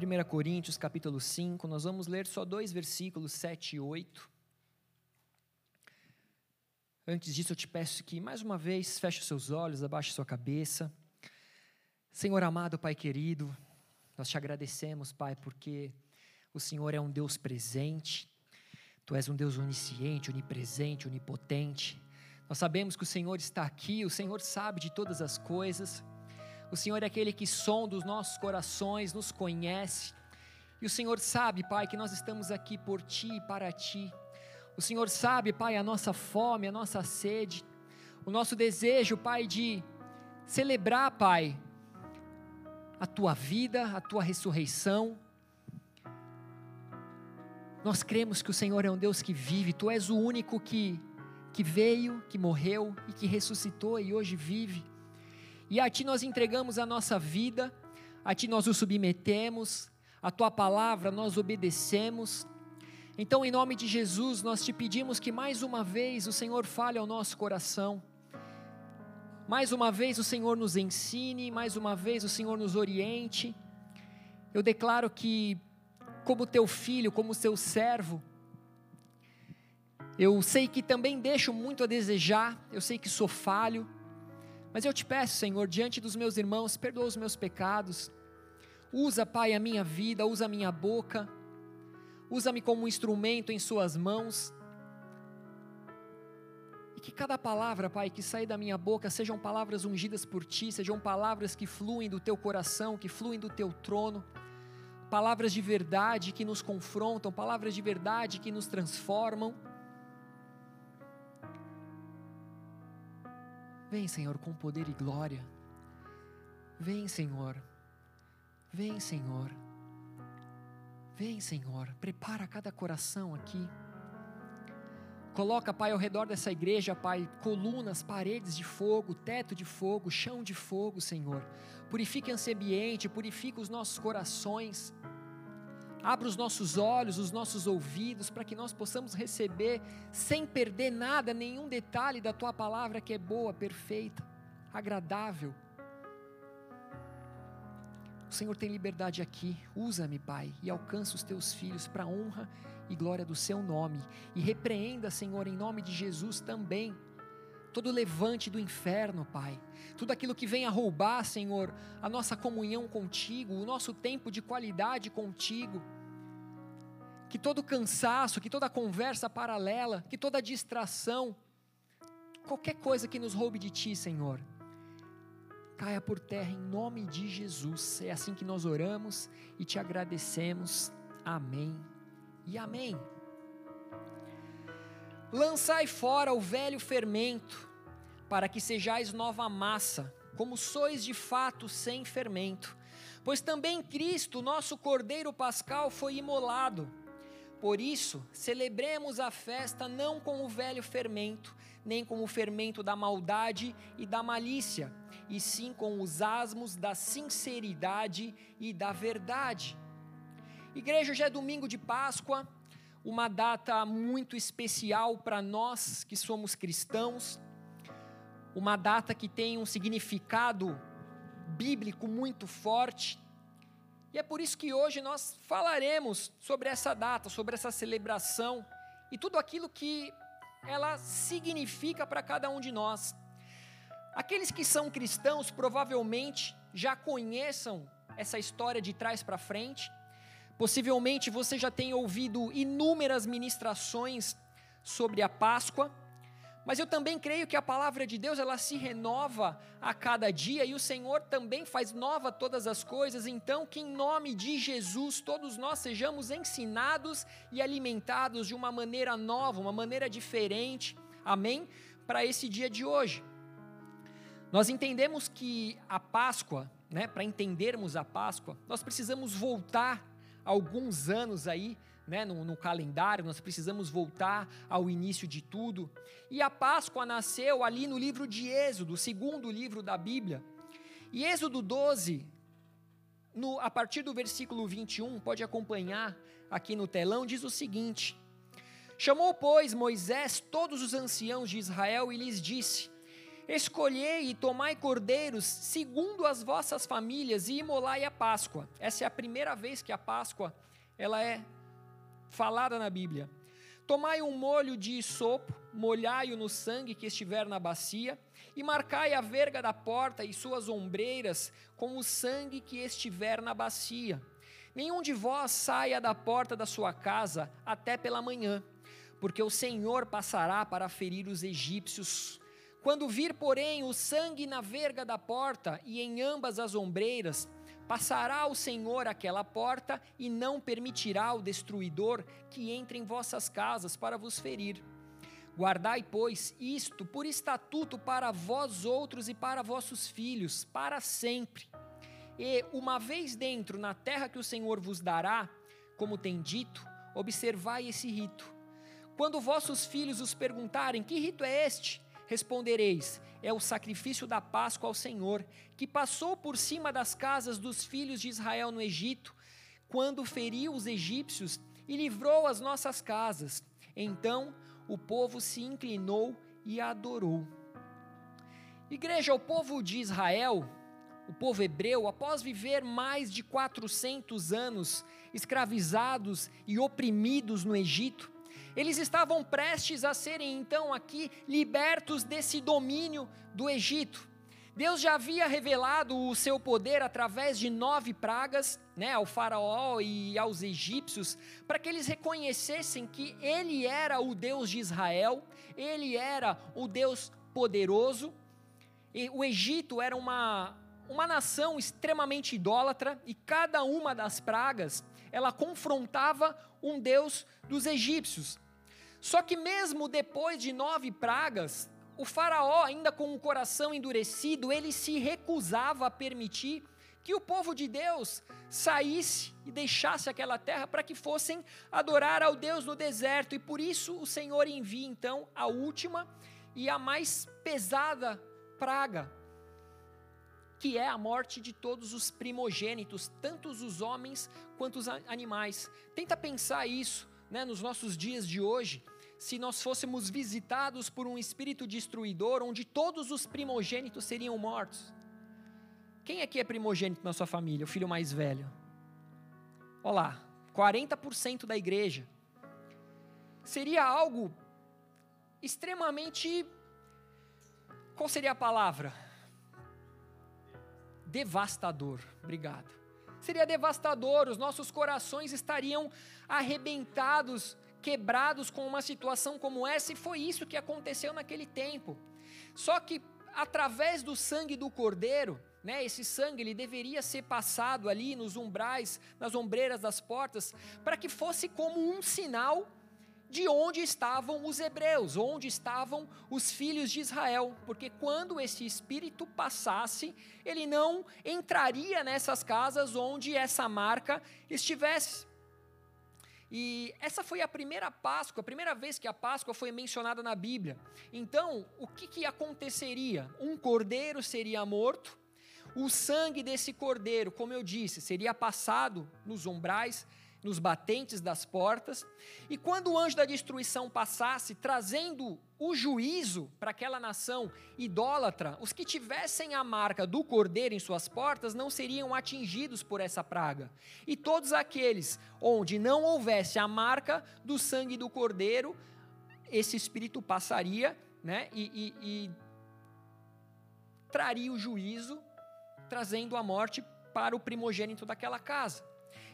1 Coríntios capítulo 5, nós vamos ler só dois versículos, 7 e 8. Antes disso, eu te peço que, mais uma vez, feche seus olhos, abaixe sua cabeça. Senhor amado, Pai querido, nós te agradecemos, Pai, porque o Senhor é um Deus presente, Tu és um Deus onisciente, onipresente, onipotente. Nós sabemos que o Senhor está aqui, o Senhor sabe de todas as coisas. O Senhor é aquele que sonda os nossos corações, nos conhece. E o Senhor sabe, Pai, que nós estamos aqui por Ti e para Ti. O Senhor sabe, Pai, a nossa fome, a nossa sede, o nosso desejo, Pai, de celebrar, Pai, a Tua vida, a Tua ressurreição. Nós cremos que o Senhor é um Deus que vive, Tu és o único que, que veio, que morreu e que ressuscitou e hoje vive. E a Ti nós entregamos a nossa vida, a Ti nós o submetemos, a Tua palavra nós obedecemos. Então, em nome de Jesus, nós te pedimos que mais uma vez o Senhor fale ao nosso coração. Mais uma vez o Senhor nos ensine, mais uma vez o Senhor nos oriente. Eu declaro que, como teu filho, como seu servo, eu sei que também deixo muito a desejar, eu sei que sou falho, mas eu te peço, Senhor, diante dos meus irmãos, perdoa os meus pecados. Usa, Pai, a minha vida, usa a minha boca. Usa-me como um instrumento em Suas mãos. E que cada palavra, Pai, que sair da minha boca sejam palavras ungidas por Ti, sejam palavras que fluem do Teu coração, que fluem do Teu trono. Palavras de verdade que nos confrontam, palavras de verdade que nos transformam Vem, Senhor, com poder e glória. Vem, Senhor. Vem, Senhor. Vem, Senhor. Prepara cada coração aqui. Coloca, Pai, ao redor dessa igreja, Pai, colunas, paredes de fogo, teto de fogo, chão de fogo, Senhor. Purifica esse ambiente, purifica os nossos corações. Abra os nossos olhos, os nossos ouvidos, para que nós possamos receber, sem perder nada, nenhum detalhe da tua palavra que é boa, perfeita, agradável. O Senhor tem liberdade aqui, usa-me, Pai, e alcança os teus filhos para a honra e glória do seu nome. E repreenda, Senhor, em nome de Jesus também, todo levante do inferno, Pai. Tudo aquilo que venha roubar, Senhor, a nossa comunhão contigo, o nosso tempo de qualidade contigo. Que todo cansaço, que toda conversa paralela, que toda distração, qualquer coisa que nos roube de ti, Senhor, caia por terra em nome de Jesus. É assim que nós oramos e te agradecemos. Amém e amém. Lançai fora o velho fermento, para que sejais nova massa, como sois de fato sem fermento. Pois também Cristo, nosso Cordeiro Pascal, foi imolado. Por isso, celebremos a festa não com o velho fermento, nem com o fermento da maldade e da malícia, e sim com os asmos da sinceridade e da verdade. Igreja, já é domingo de Páscoa, uma data muito especial para nós que somos cristãos, uma data que tem um significado bíblico muito forte. E é por isso que hoje nós falaremos sobre essa data, sobre essa celebração e tudo aquilo que ela significa para cada um de nós. Aqueles que são cristãos provavelmente já conheçam essa história de trás para frente, Possivelmente você já tenha ouvido inúmeras ministrações sobre a Páscoa, mas eu também creio que a palavra de Deus ela se renova a cada dia e o Senhor também faz nova todas as coisas. Então, que em nome de Jesus todos nós sejamos ensinados e alimentados de uma maneira nova, uma maneira diferente. Amém? Para esse dia de hoje. Nós entendemos que a Páscoa, né, para entendermos a Páscoa, nós precisamos voltar alguns anos aí, né, no, no, calendário, nós precisamos voltar ao início de tudo. E a Páscoa nasceu ali no livro de Êxodo, o segundo livro da Bíblia. E Êxodo 12, no, a partir do versículo 21, pode acompanhar aqui no telão, diz o seguinte: Chamou, pois, Moisés todos os anciãos de Israel e lhes disse: Escolhei e tomai cordeiros segundo as vossas famílias e imolai a Páscoa. Essa é a primeira vez que a Páscoa ela é falada na Bíblia. Tomai um molho de sopo, molhai-o no sangue que estiver na bacia, e marcai a verga da porta e suas ombreiras com o sangue que estiver na bacia. Nenhum de vós saia da porta da sua casa até pela manhã, porque o Senhor passará para ferir os egípcios. Quando vir, porém, o sangue na verga da porta e em ambas as ombreiras, passará o Senhor aquela porta e não permitirá o destruidor que entre em vossas casas para vos ferir. Guardai, pois, isto por estatuto para vós outros e para vossos filhos, para sempre. E, uma vez dentro na terra que o Senhor vos dará, como tem dito, observai esse rito. Quando vossos filhos os perguntarem: Que rito é este? Respondereis: É o sacrifício da Páscoa ao Senhor, que passou por cima das casas dos filhos de Israel no Egito, quando feriu os egípcios e livrou as nossas casas. Então o povo se inclinou e adorou. Igreja, o povo de Israel, o povo hebreu, após viver mais de 400 anos escravizados e oprimidos no Egito, eles estavam prestes a serem então aqui libertos desse domínio do Egito. Deus já havia revelado o seu poder através de nove pragas, né, ao faraó e aos egípcios, para que eles reconhecessem que ele era o Deus de Israel, ele era o Deus poderoso. E o Egito era uma, uma nação extremamente idólatra e cada uma das pragas, ela confrontava um Deus dos egípcios. Só que mesmo depois de nove pragas, o faraó, ainda com o coração endurecido, ele se recusava a permitir que o povo de Deus saísse e deixasse aquela terra para que fossem adorar ao Deus no deserto. E por isso o Senhor envia então a última e a mais pesada praga, que é a morte de todos os primogênitos, tanto os homens quanto os animais. Tenta pensar isso né, nos nossos dias de hoje se nós fôssemos visitados por um espírito destruidor, onde todos os primogênitos seriam mortos? Quem aqui é primogênito na sua família, o filho mais velho? Olá, 40% da igreja. Seria algo extremamente. Qual seria a palavra? Devastador. Obrigado. Seria devastador, os nossos corações estariam arrebentados quebrados com uma situação como essa, e foi isso que aconteceu naquele tempo. Só que através do sangue do cordeiro, né, esse sangue ele deveria ser passado ali nos umbrais, nas ombreiras das portas, para que fosse como um sinal de onde estavam os hebreus, onde estavam os filhos de Israel, porque quando esse espírito passasse, ele não entraria nessas casas onde essa marca estivesse. E essa foi a primeira Páscoa, a primeira vez que a Páscoa foi mencionada na Bíblia. Então, o que, que aconteceria? Um cordeiro seria morto, o sangue desse cordeiro, como eu disse, seria passado nos umbrais nos batentes das portas, e quando o anjo da destruição passasse, trazendo o juízo para aquela nação idólatra, os que tivessem a marca do cordeiro em suas portas não seriam atingidos por essa praga. E todos aqueles onde não houvesse a marca do sangue do cordeiro, esse espírito passaria né, e, e, e traria o juízo, trazendo a morte para o primogênito daquela casa.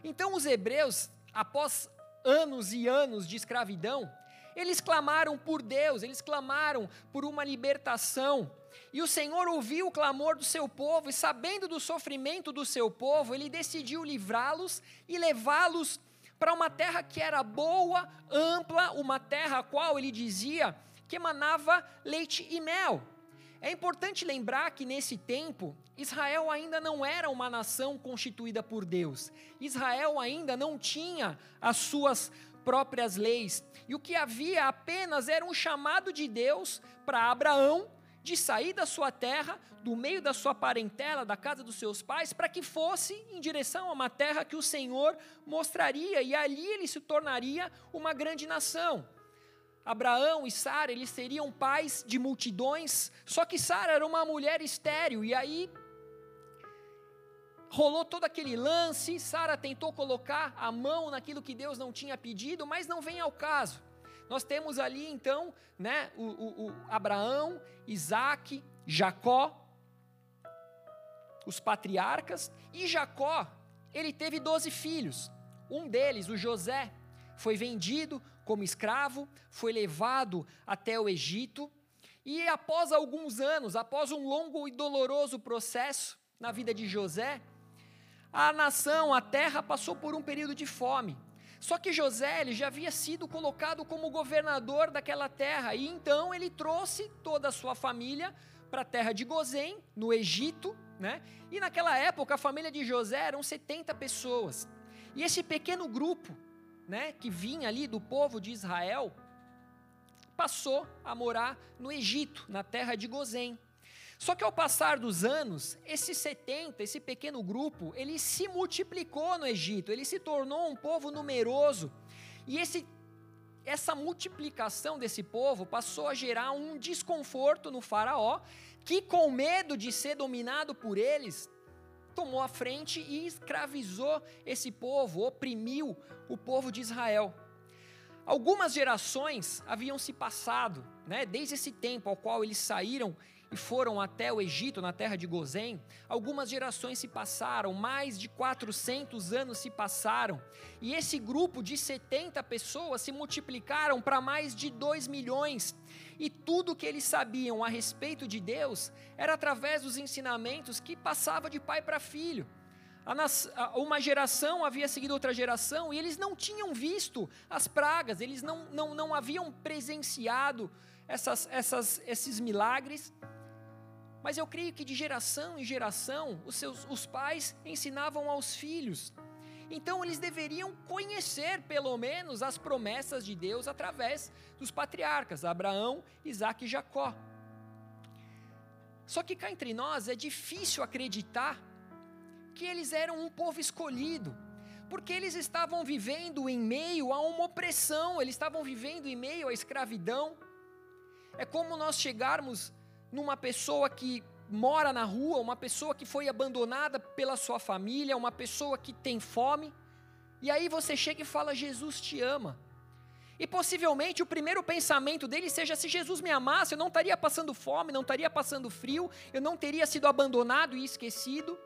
Então os hebreus, após anos e anos de escravidão, eles clamaram por Deus, eles clamaram por uma libertação. E o Senhor ouviu o clamor do seu povo, e sabendo do sofrimento do seu povo, ele decidiu livrá-los e levá-los para uma terra que era boa, ampla, uma terra a qual ele dizia que emanava leite e mel. É importante lembrar que nesse tempo, Israel ainda não era uma nação constituída por Deus. Israel ainda não tinha as suas próprias leis. E o que havia apenas era um chamado de Deus para Abraão de sair da sua terra, do meio da sua parentela, da casa dos seus pais, para que fosse em direção a uma terra que o Senhor mostraria, e ali ele se tornaria uma grande nação. Abraão e Sara, eles seriam pais de multidões, só que Sara era uma mulher estéril, e aí rolou todo aquele lance, Sara tentou colocar a mão naquilo que Deus não tinha pedido, mas não vem ao caso. Nós temos ali então, né, o, o, o Abraão, Isaac, Jacó, os patriarcas, e Jacó, ele teve doze filhos. Um deles, o José, foi vendido como escravo, foi levado até o Egito, e após alguns anos, após um longo e doloroso processo na vida de José, a nação, a terra passou por um período de fome. Só que José ele já havia sido colocado como governador daquela terra, e então ele trouxe toda a sua família para a terra de Gozém, no Egito, né? E naquela época a família de José eram 70 pessoas. E esse pequeno grupo, né, que vinha ali do povo de Israel, passou a morar no Egito, na terra de Gozém. Só que ao passar dos anos, esses 70, esse pequeno grupo, ele se multiplicou no Egito, ele se tornou um povo numeroso. E esse, essa multiplicação desse povo passou a gerar um desconforto no Faraó, que, com medo de ser dominado por eles, tomou a frente e escravizou esse povo, oprimiu o povo de Israel. Algumas gerações haviam se passado, né, desde esse tempo ao qual eles saíram e foram até o Egito, na terra de Gozém, algumas gerações se passaram, mais de 400 anos se passaram, e esse grupo de 70 pessoas se multiplicaram para mais de 2 milhões, e tudo que eles sabiam a respeito de Deus era através dos ensinamentos que passava de pai para filho. Uma geração havia seguido outra geração e eles não tinham visto as pragas, eles não, não, não haviam presenciado essas, essas, esses milagres. Mas eu creio que de geração em geração, os, seus, os pais ensinavam aos filhos. Então eles deveriam conhecer, pelo menos, as promessas de Deus através dos patriarcas, Abraão, Isaac e Jacó. Só que cá entre nós é difícil acreditar que eles eram um povo escolhido, porque eles estavam vivendo em meio a uma opressão, eles estavam vivendo em meio à escravidão. É como nós chegarmos numa pessoa que mora na rua, uma pessoa que foi abandonada pela sua família, uma pessoa que tem fome, e aí você chega e fala: Jesus te ama. E possivelmente o primeiro pensamento dele seja: se Jesus me amasse, eu não estaria passando fome, não estaria passando frio, eu não teria sido abandonado e esquecido.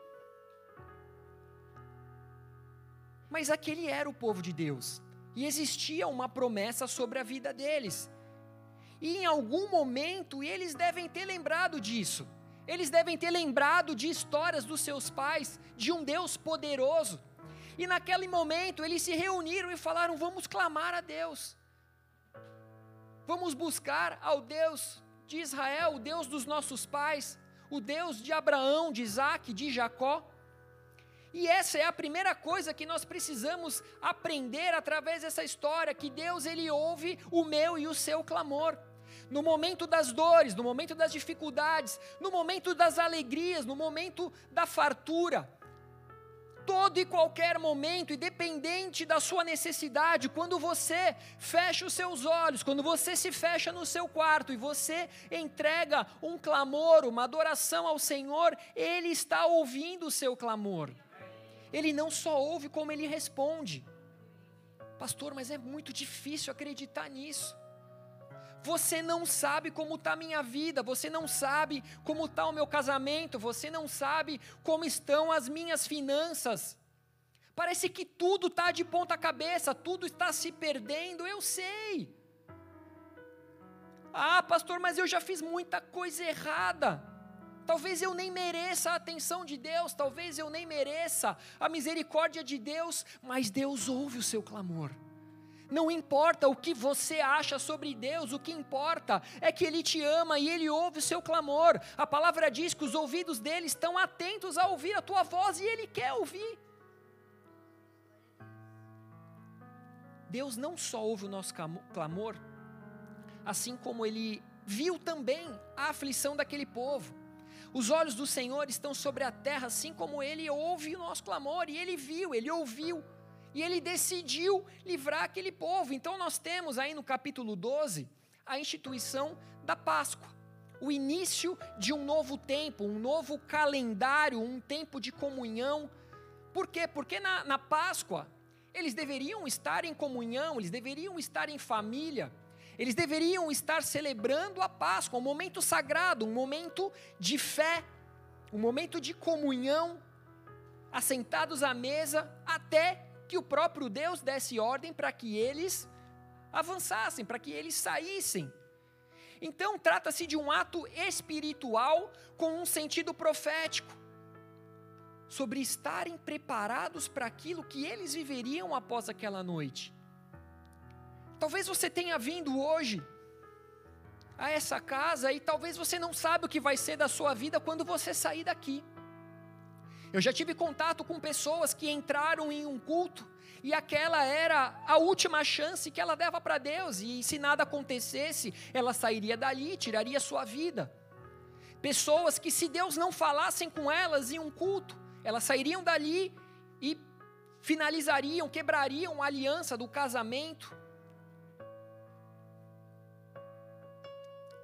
Mas aquele era o povo de Deus, e existia uma promessa sobre a vida deles. E em algum momento eles devem ter lembrado disso. Eles devem ter lembrado de histórias dos seus pais, de um Deus poderoso. E naquele momento eles se reuniram e falaram: vamos clamar a Deus. Vamos buscar ao Deus de Israel, o Deus dos nossos pais, o Deus de Abraão, de Isaac, de Jacó. E essa é a primeira coisa que nós precisamos aprender através dessa história, que Deus ele ouve o meu e o seu clamor no momento das dores, no momento das dificuldades, no momento das alegrias, no momento da fartura. Todo e qualquer momento, independente da sua necessidade, quando você fecha os seus olhos, quando você se fecha no seu quarto e você entrega um clamor, uma adoração ao Senhor, Ele está ouvindo o seu clamor. Ele não só ouve, como ele responde. Pastor, mas é muito difícil acreditar nisso. Você não sabe como está a minha vida, você não sabe como está o meu casamento, você não sabe como estão as minhas finanças. Parece que tudo está de ponta cabeça, tudo está se perdendo, eu sei. Ah, pastor, mas eu já fiz muita coisa errada. Talvez eu nem mereça a atenção de Deus, talvez eu nem mereça a misericórdia de Deus, mas Deus ouve o seu clamor. Não importa o que você acha sobre Deus, o que importa é que Ele te ama e Ele ouve o seu clamor. A palavra diz que os ouvidos dele estão atentos a ouvir a tua voz e Ele quer ouvir. Deus não só ouve o nosso clamor, assim como Ele viu também a aflição daquele povo. Os olhos do Senhor estão sobre a terra, assim como Ele ouve o nosso clamor, e Ele viu, Ele ouviu E ele decidiu livrar aquele povo. Então nós temos aí no capítulo 12 a instituição da Páscoa. O início de um novo tempo, um novo calendário, um tempo de comunhão. Por quê? Porque na, na Páscoa eles deveriam estar em comunhão, eles deveriam estar em família, eles deveriam estar celebrando a Páscoa, um momento sagrado, um momento de fé, um momento de comunhão, assentados à mesa, até que o próprio Deus desse ordem para que eles avançassem, para que eles saíssem. Então, trata-se de um ato espiritual com um sentido profético sobre estarem preparados para aquilo que eles viveriam após aquela noite. Talvez você tenha vindo hoje a essa casa e talvez você não sabe o que vai ser da sua vida quando você sair daqui. Eu já tive contato com pessoas que entraram em um culto e aquela era a última chance que ela dava para Deus, e se nada acontecesse, ela sairia dali, tiraria sua vida. Pessoas que, se Deus não falassem com elas em um culto, elas sairiam dali e finalizariam, quebrariam a aliança do casamento.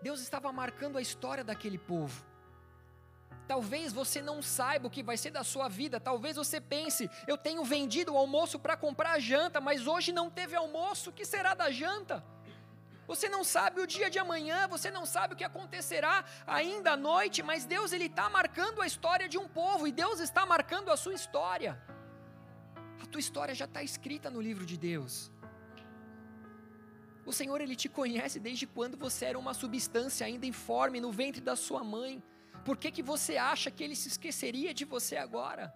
Deus estava marcando a história daquele povo. Talvez você não saiba o que vai ser da sua vida. Talvez você pense: eu tenho vendido o almoço para comprar a janta, mas hoje não teve almoço. O que será da janta? Você não sabe o dia de amanhã, você não sabe o que acontecerá ainda à noite, mas Deus ele está marcando a história de um povo e Deus está marcando a sua história. A tua história já está escrita no livro de Deus. O Senhor ele te conhece desde quando você era uma substância ainda informe no ventre da sua mãe. Por que, que você acha que ele se esqueceria de você agora?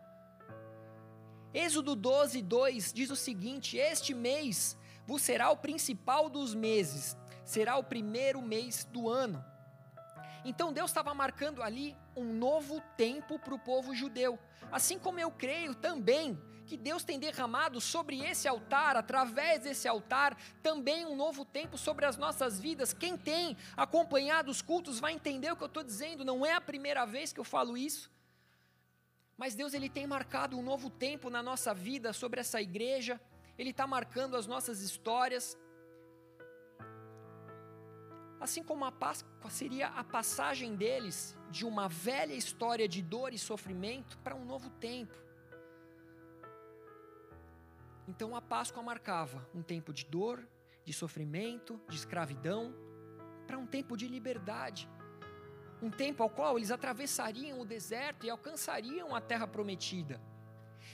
Êxodo 12, 2 diz o seguinte: Este mês vos será o principal dos meses, será o primeiro mês do ano. Então Deus estava marcando ali um novo tempo para o povo judeu. Assim como eu creio também que Deus tem derramado sobre esse altar, através desse altar, também um novo tempo sobre as nossas vidas. Quem tem acompanhado os cultos vai entender o que eu estou dizendo, não é a primeira vez que eu falo isso. Mas Deus ele tem marcado um novo tempo na nossa vida sobre essa igreja, Ele está marcando as nossas histórias. Assim como a Páscoa seria a passagem deles de uma velha história de dor e sofrimento para um novo tempo. Então a Páscoa marcava um tempo de dor, de sofrimento, de escravidão, para um tempo de liberdade. Um tempo ao qual eles atravessariam o deserto e alcançariam a terra prometida.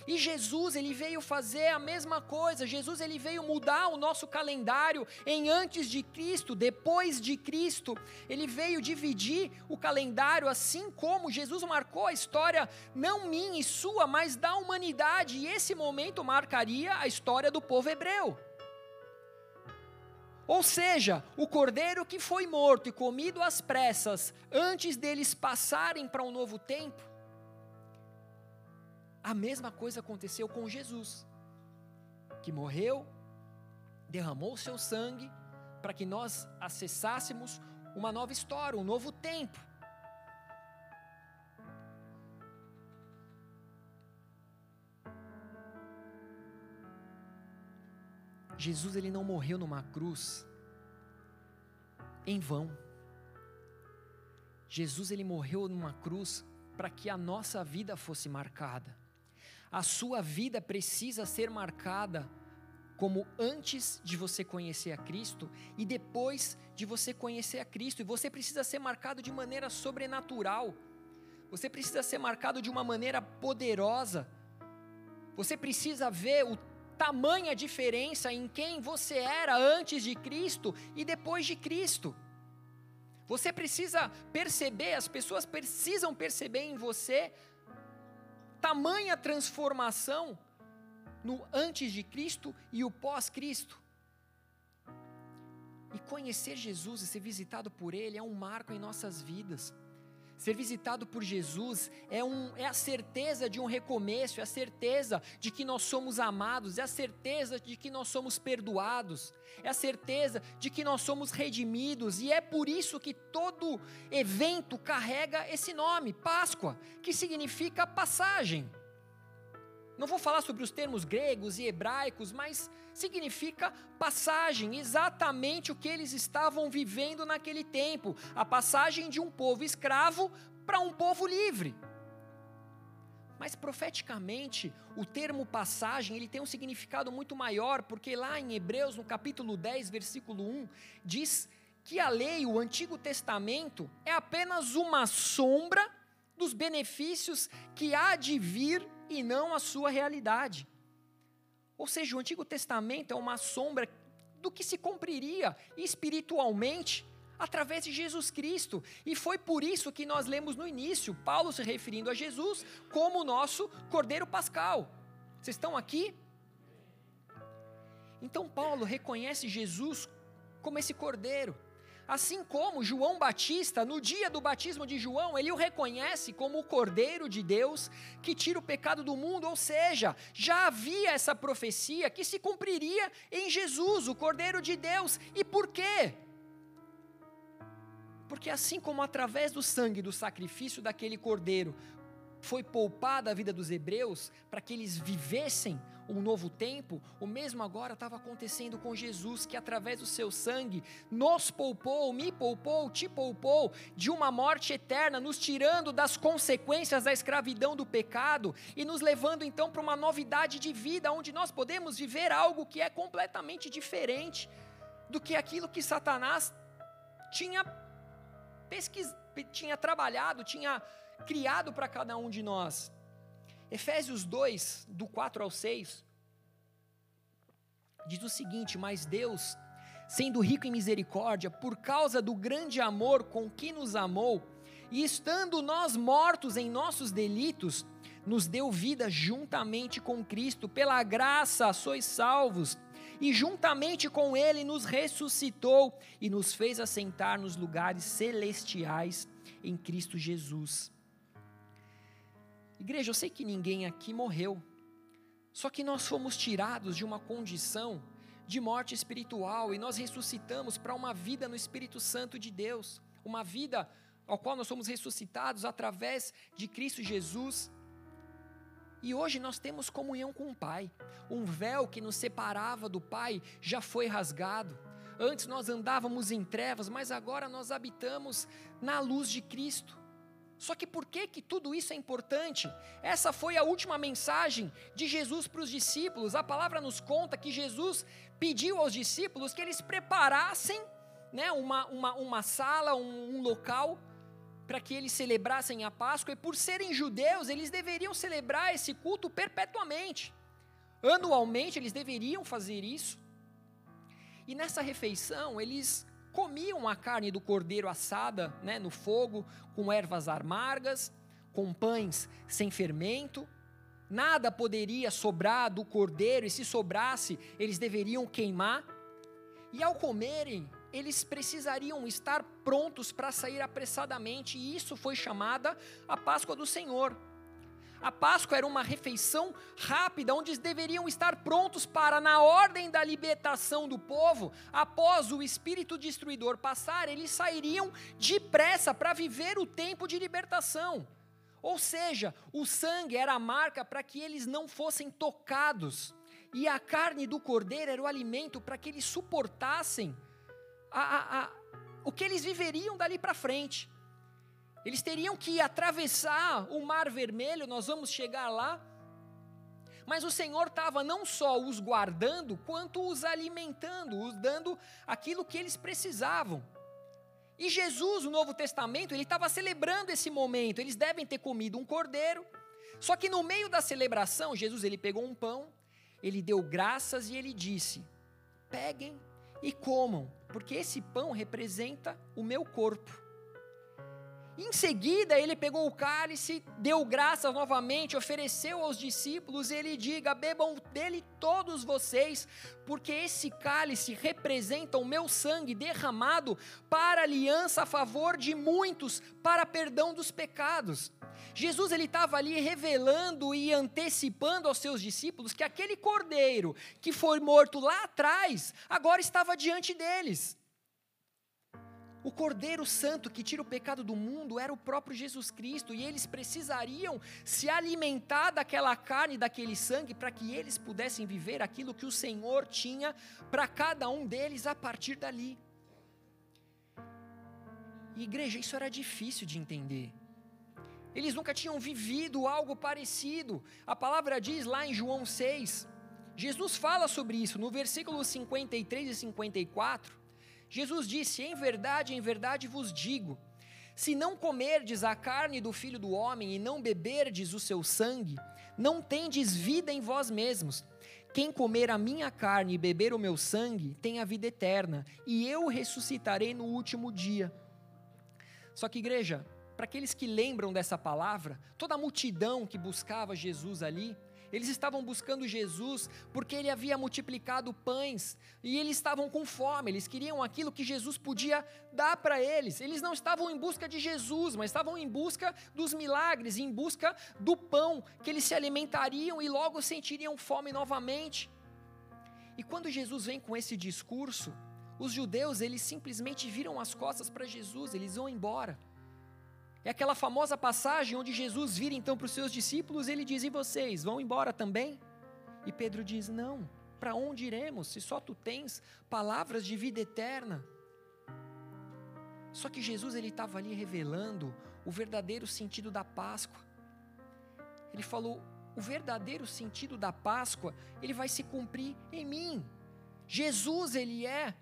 E Jesus, ele veio fazer a mesma coisa. Jesus, ele veio mudar o nosso calendário em antes de Cristo, depois de Cristo. Ele veio dividir o calendário assim como Jesus marcou a história não minha e sua, mas da humanidade. E esse momento marcaria a história do povo hebreu. Ou seja, o cordeiro que foi morto e comido às pressas antes deles passarem para um novo tempo, a mesma coisa aconteceu com Jesus, que morreu, derramou o seu sangue para que nós acessássemos uma nova história, um novo tempo. Jesus ele não morreu numa cruz em vão. Jesus ele morreu numa cruz para que a nossa vida fosse marcada. A sua vida precisa ser marcada como antes de você conhecer a Cristo e depois de você conhecer a Cristo. E você precisa ser marcado de maneira sobrenatural. Você precisa ser marcado de uma maneira poderosa. Você precisa ver o tamanha diferença em quem você era antes de Cristo e depois de Cristo. Você precisa perceber, as pessoas precisam perceber em você tamanha transformação no antes de Cristo e o pós-Cristo. E conhecer Jesus e ser visitado por Ele é um marco em nossas vidas. Ser visitado por Jesus é, um, é a certeza de um recomeço, é a certeza de que nós somos amados, é a certeza de que nós somos perdoados, é a certeza de que nós somos redimidos, e é por isso que todo evento carrega esse nome, Páscoa, que significa passagem. Não vou falar sobre os termos gregos e hebraicos, mas significa passagem, exatamente o que eles estavam vivendo naquele tempo a passagem de um povo escravo para um povo livre. Mas profeticamente, o termo passagem, ele tem um significado muito maior, porque lá em Hebreus, no capítulo 10, versículo 1, diz que a lei, o Antigo Testamento, é apenas uma sombra dos benefícios que há de vir e não a sua realidade. Ou seja, o Antigo Testamento é uma sombra do que se cumpriria espiritualmente através de Jesus Cristo. E foi por isso que nós lemos no início, Paulo se referindo a Jesus como o nosso Cordeiro Pascal. Vocês estão aqui? Então Paulo reconhece Jesus como esse Cordeiro. Assim como João Batista, no dia do batismo de João, ele o reconhece como o Cordeiro de Deus que tira o pecado do mundo, ou seja, já havia essa profecia que se cumpriria em Jesus, o Cordeiro de Deus. E por quê? Porque assim como através do sangue do sacrifício daquele cordeiro foi poupada a vida dos hebreus para que eles vivessem um novo tempo, o mesmo agora estava acontecendo com Jesus, que através do seu sangue nos poupou, me poupou, te poupou de uma morte eterna, nos tirando das consequências da escravidão do pecado e nos levando então para uma novidade de vida, onde nós podemos viver algo que é completamente diferente do que aquilo que Satanás tinha pesquis, tinha trabalhado, tinha criado para cada um de nós. Efésios 2, do 4 ao 6, diz o seguinte: Mas Deus, sendo rico em misericórdia, por causa do grande amor com que nos amou, e estando nós mortos em nossos delitos, nos deu vida juntamente com Cristo, pela graça sois salvos, e juntamente com Ele nos ressuscitou e nos fez assentar nos lugares celestiais em Cristo Jesus Igreja, eu sei que ninguém aqui morreu, só que nós fomos tirados de uma condição de morte espiritual e nós ressuscitamos para uma vida no Espírito Santo de Deus, uma vida ao qual nós somos ressuscitados através de Cristo Jesus. E hoje nós temos comunhão com o Pai. Um véu que nos separava do Pai já foi rasgado. Antes nós andávamos em trevas, mas agora nós habitamos na luz de Cristo. Só que por que, que tudo isso é importante? Essa foi a última mensagem de Jesus para os discípulos. A palavra nos conta que Jesus pediu aos discípulos que eles preparassem né, uma, uma, uma sala, um, um local, para que eles celebrassem a Páscoa. E por serem judeus, eles deveriam celebrar esse culto perpetuamente. Anualmente, eles deveriam fazer isso. E nessa refeição, eles comiam a carne do cordeiro assada né, no fogo, com ervas amargas, com pães sem fermento. Nada poderia sobrar do cordeiro, e se sobrasse, eles deveriam queimar. E ao comerem, eles precisariam estar prontos para sair apressadamente, e isso foi chamada a Páscoa do Senhor. A Páscoa era uma refeição rápida, onde eles deveriam estar prontos para, na ordem da libertação do povo, após o espírito destruidor passar, eles sairiam depressa para viver o tempo de libertação. Ou seja, o sangue era a marca para que eles não fossem tocados, e a carne do cordeiro era o alimento para que eles suportassem a, a, a, o que eles viveriam dali para frente. Eles teriam que atravessar o Mar Vermelho, nós vamos chegar lá. Mas o Senhor estava não só os guardando, quanto os alimentando, os dando aquilo que eles precisavam. E Jesus, no Novo Testamento, ele estava celebrando esse momento. Eles devem ter comido um cordeiro. Só que no meio da celebração, Jesus ele pegou um pão, ele deu graças e ele disse: "Peguem e comam, porque esse pão representa o meu corpo." Em seguida, ele pegou o cálice, deu graças novamente, ofereceu aos discípulos, e ele diga: bebam dele todos vocês, porque esse cálice representa o meu sangue derramado para aliança a favor de muitos, para perdão dos pecados. Jesus ele estava ali revelando e antecipando aos seus discípulos que aquele cordeiro que foi morto lá atrás, agora estava diante deles. O Cordeiro Santo que tira o pecado do mundo era o próprio Jesus Cristo, e eles precisariam se alimentar daquela carne, daquele sangue, para que eles pudessem viver aquilo que o Senhor tinha para cada um deles a partir dali. Igreja, isso era difícil de entender. Eles nunca tinham vivido algo parecido. A palavra diz lá em João 6, Jesus fala sobre isso no versículo 53 e 54. Jesus disse: Em verdade, em verdade vos digo: se não comerdes a carne do filho do homem e não beberdes o seu sangue, não tendes vida em vós mesmos. Quem comer a minha carne e beber o meu sangue tem a vida eterna, e eu ressuscitarei no último dia. Só que, igreja, para aqueles que lembram dessa palavra, toda a multidão que buscava Jesus ali, eles estavam buscando Jesus porque ele havia multiplicado pães e eles estavam com fome, eles queriam aquilo que Jesus podia dar para eles. Eles não estavam em busca de Jesus, mas estavam em busca dos milagres, em busca do pão que eles se alimentariam e logo sentiriam fome novamente. E quando Jesus vem com esse discurso, os judeus, eles simplesmente viram as costas para Jesus, eles vão embora. É aquela famosa passagem onde Jesus vira então para os seus discípulos, ele diz: "E vocês vão embora também?" E Pedro diz: "Não. Para onde iremos se só tu tens palavras de vida eterna?" Só que Jesus ele estava ali revelando o verdadeiro sentido da Páscoa. Ele falou: "O verdadeiro sentido da Páscoa, ele vai se cumprir em mim." Jesus ele é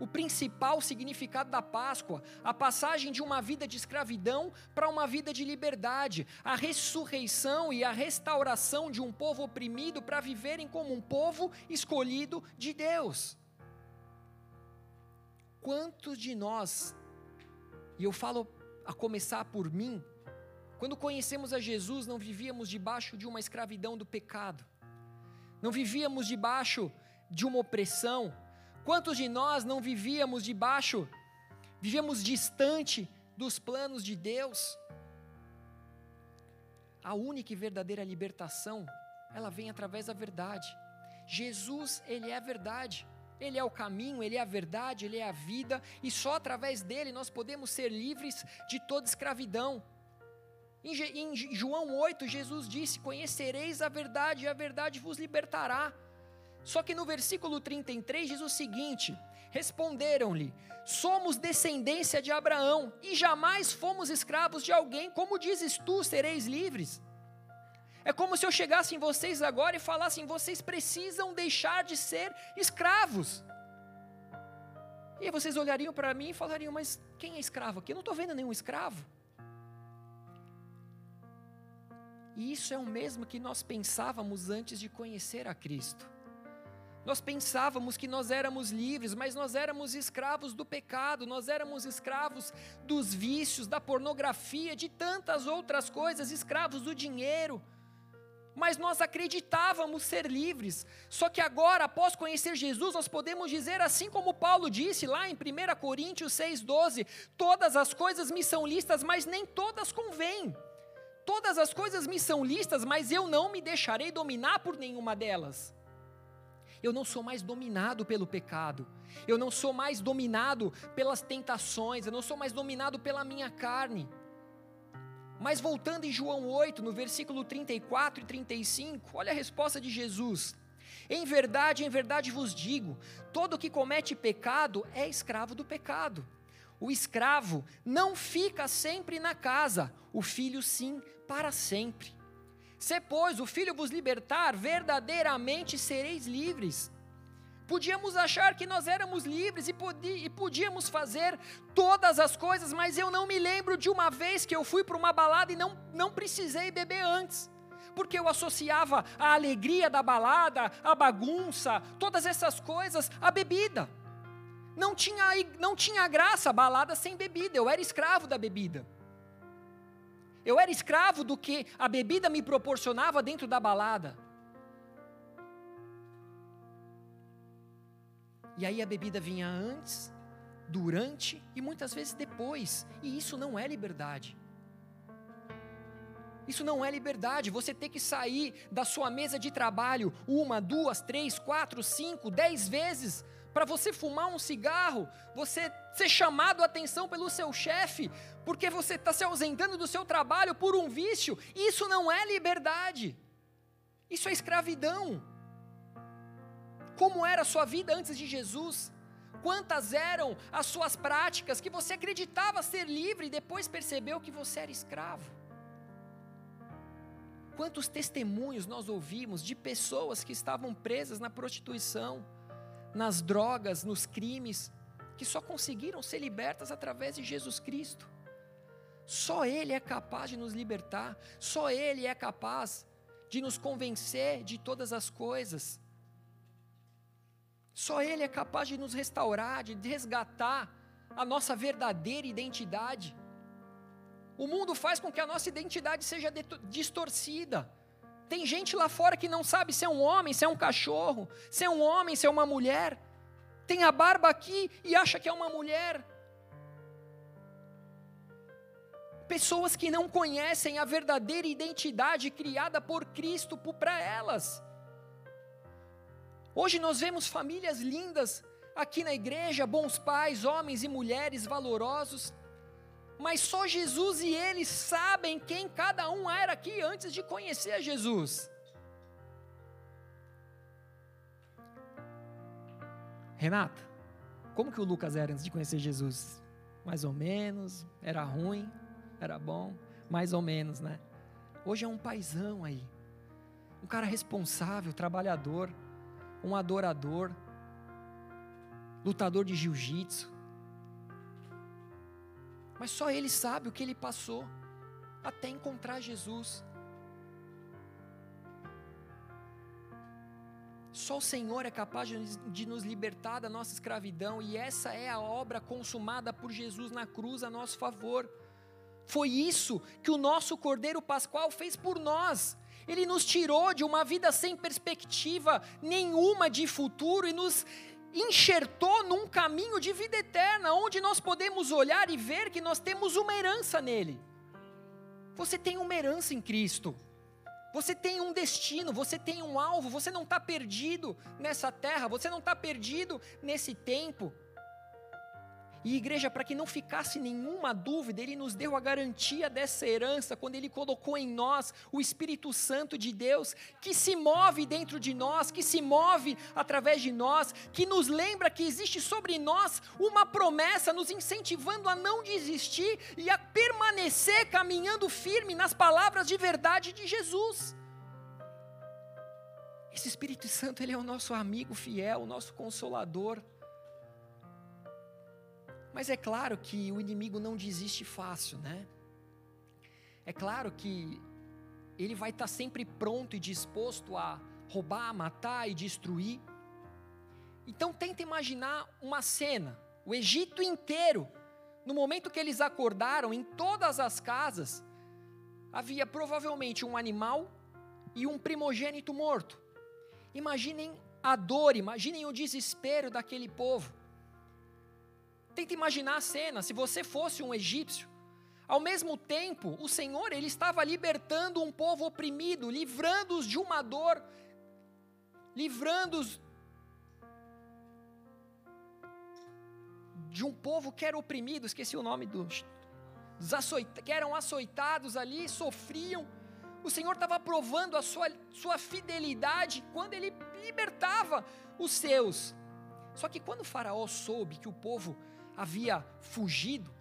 o principal significado da Páscoa, a passagem de uma vida de escravidão para uma vida de liberdade, a ressurreição e a restauração de um povo oprimido para viverem como um povo escolhido de Deus. Quantos de nós, e eu falo a começar por mim, quando conhecemos a Jesus, não vivíamos debaixo de uma escravidão do pecado, não vivíamos debaixo de uma opressão, Quantos de nós não vivíamos debaixo, vivíamos distante dos planos de Deus? A única e verdadeira libertação, ela vem através da verdade. Jesus, ele é a verdade. Ele é o caminho, ele é a verdade, ele é a vida, e só através dele nós podemos ser livres de toda escravidão. Em, João 8, Jesus disse: Conhecereis a verdade, e a verdade vos libertará. Só que no versículo 33 diz o seguinte: Responderam-lhe: Somos descendência de Abraão e jamais fomos escravos de alguém, como dizes tu, sereis livres. É como se eu chegasse em vocês agora e falasse: vocês precisam deixar de ser escravos. E aí vocês olhariam para mim e falariam: mas quem é escravo aqui? Eu não estou vendo nenhum escravo. E isso é o mesmo que nós pensávamos antes de conhecer a Cristo. Nós pensávamos que nós éramos livres, mas nós éramos escravos do pecado, nós éramos escravos dos vícios, da pornografia, de tantas outras coisas, escravos do dinheiro. Mas nós acreditávamos ser livres. Só que agora, após conhecer Jesus, nós podemos dizer assim como Paulo disse lá em 1 Coríntios 6,12: Todas as coisas me são listas, mas nem todas convêm. Todas as coisas me são listas, mas eu não me deixarei dominar por nenhuma delas. Eu não sou mais dominado pelo pecado. Eu não sou mais dominado pelas tentações. Eu não sou mais dominado pela minha carne. Mas voltando em João 8, no versículo 34 e 35, olha a resposta de Jesus. Em verdade, em verdade vos digo: todo que comete pecado é escravo do pecado. O escravo não fica sempre na casa, o filho sim, para sempre. Se, pois, o Filho vos libertar, verdadeiramente sereis livres. Podíamos achar que nós éramos livres e, e podíamos fazer todas as coisas, mas eu não me lembro de uma vez que eu fui para uma balada e não, não precisei beber antes porque eu associava a alegria da balada, a bagunça, todas essas coisas, à bebida. Não tinha, não tinha graça a balada sem bebida, eu era escravo da bebida. Eu era escravo do que a bebida me proporcionava dentro da balada. E aí a bebida vinha antes, durante e muitas vezes depois. E isso não é liberdade. Isso não é liberdade. Você ter que sair da sua mesa de trabalho uma, duas, três, quatro, cinco, dez vezes para você fumar um cigarro, você ser chamado a atenção pelo seu chefe, porque você está se ausentando do seu trabalho por um vício, isso não é liberdade, isso é escravidão. Como era a sua vida antes de Jesus? Quantas eram as suas práticas que você acreditava ser livre e depois percebeu que você era escravo? Quantos testemunhos nós ouvimos de pessoas que estavam presas na prostituição, nas drogas, nos crimes, que só conseguiram ser libertas através de Jesus Cristo. Só Ele é capaz de nos libertar, só Ele é capaz de nos convencer de todas as coisas. Só Ele é capaz de nos restaurar, de resgatar a nossa verdadeira identidade. O mundo faz com que a nossa identidade seja distorcida. Tem gente lá fora que não sabe se é um homem, se é um cachorro, se é um homem, se é uma mulher. Tem a barba aqui e acha que é uma mulher. Pessoas que não conhecem a verdadeira identidade criada por Cristo para elas. Hoje nós vemos famílias lindas aqui na igreja, bons pais, homens e mulheres valorosos, mas só Jesus e eles sabem quem cada um era aqui antes de conhecer a Jesus. Renata, como que o Lucas era antes de conhecer Jesus? Mais ou menos, era ruim, era bom, mais ou menos, né? Hoje é um paizão aí, um cara responsável, trabalhador, um adorador, lutador de jiu-jitsu, mas só ele sabe o que ele passou até encontrar Jesus. Só o Senhor é capaz de nos libertar da nossa escravidão, e essa é a obra consumada por Jesus na cruz a nosso favor. Foi isso que o nosso Cordeiro Pascual fez por nós. Ele nos tirou de uma vida sem perspectiva nenhuma de futuro e nos enxertou num caminho de vida eterna, onde nós podemos olhar e ver que nós temos uma herança nele. Você tem uma herança em Cristo. Você tem um destino, você tem um alvo, você não está perdido nessa terra, você não está perdido nesse tempo. E igreja, para que não ficasse nenhuma dúvida, Ele nos deu a garantia dessa herança quando Ele colocou em nós o Espírito Santo de Deus, que se move dentro de nós, que se move através de nós, que nos lembra que existe sobre nós uma promessa, nos incentivando a não desistir e a permanecer caminhando firme nas palavras de verdade de Jesus. Esse Espírito Santo, Ele é o nosso amigo fiel, o nosso consolador. Mas é claro que o inimigo não desiste fácil, né? É claro que ele vai estar sempre pronto e disposto a roubar, matar e destruir. Então tenta imaginar uma cena, o Egito inteiro, no momento que eles acordaram, em todas as casas, havia provavelmente um animal e um primogênito morto. Imaginem a dor, imaginem o desespero daquele povo. Tenta imaginar a cena, se você fosse um egípcio. Ao mesmo tempo, o Senhor ele estava libertando um povo oprimido, livrando-os de uma dor, livrando-os de um povo que era oprimido, esqueci o nome dos, que eram açoitados ali, sofriam. O Senhor estava provando a sua, sua fidelidade quando ele libertava os seus. Só que quando o Faraó soube que o povo havia fugido,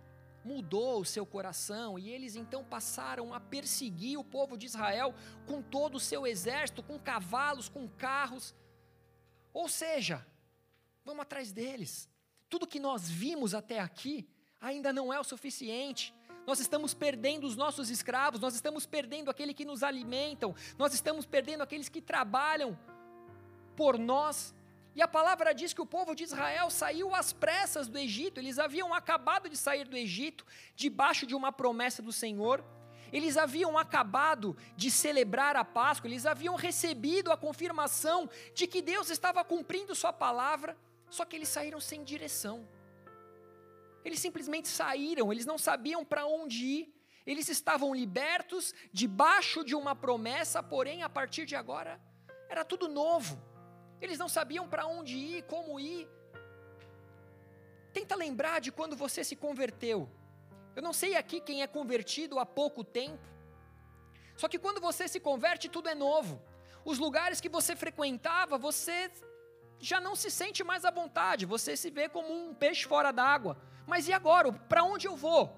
mudou o seu coração e eles então passaram a perseguir o povo de Israel com todo o seu exército, com cavalos, com carros. Ou seja, vamos atrás deles. Tudo que nós vimos até aqui ainda não é o suficiente. Nós estamos perdendo os nossos escravos, nós estamos perdendo aquele que nos alimentam, nós estamos perdendo aqueles que trabalham por nós. E a palavra diz que o povo de Israel saiu às pressas do Egito, eles haviam acabado de sair do Egito, debaixo de uma promessa do Senhor. Eles haviam acabado de celebrar a Páscoa, eles haviam recebido a confirmação de que Deus estava cumprindo Sua palavra, só que eles saíram sem direção. Eles simplesmente saíram, eles não sabiam para onde ir, eles estavam libertos, debaixo de uma promessa, porém, a partir de agora, era tudo novo. Eles não sabiam para onde ir, como ir. Tenta lembrar de quando você se converteu. Eu não sei aqui quem é convertido há pouco tempo. Só que quando você se converte, tudo é novo. Os lugares que você frequentava, você já não se sente mais à vontade, você se vê como um peixe fora d'água. Mas e agora? Para onde eu vou?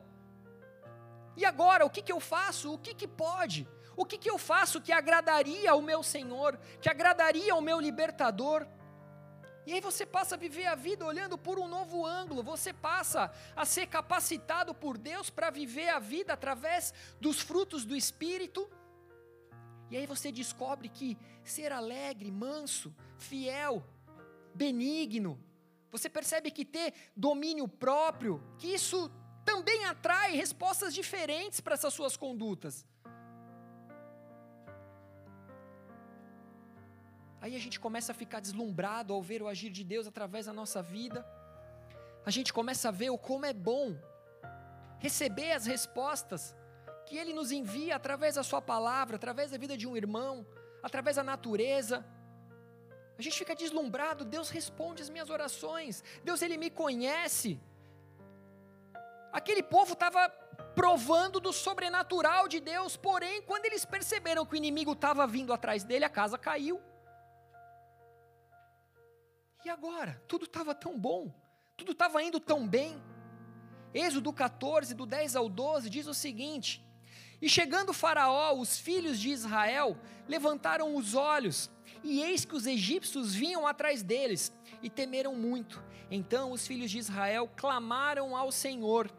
E agora, o que, que eu faço? O que, que pode? O que, que eu faço que agradaria ao meu Senhor, que agradaria ao meu libertador? E aí você passa a viver a vida olhando por um novo ângulo, você passa a ser capacitado por Deus para viver a vida através dos frutos do Espírito. E aí você descobre que ser alegre, manso, fiel, benigno, você percebe que ter domínio próprio, que isso também atrai respostas diferentes para essas suas condutas. Aí a gente começa a ficar deslumbrado ao ver o agir de Deus através da nossa vida. A gente começa a ver o como é bom receber as respostas que Ele nos envia através da Sua palavra, através da vida de um irmão, através da natureza. A gente fica deslumbrado, Deus responde as minhas orações, Deus Ele me conhece. Aquele povo estava provando do sobrenatural de Deus, porém, quando eles perceberam que o inimigo estava vindo atrás dele, a casa caiu. E agora? Tudo estava tão bom, tudo estava indo tão bem. Êxodo 14, do 10 ao 12, diz o seguinte: E chegando Faraó, os filhos de Israel levantaram os olhos, e eis que os egípcios vinham atrás deles, e temeram muito. Então os filhos de Israel clamaram ao Senhor,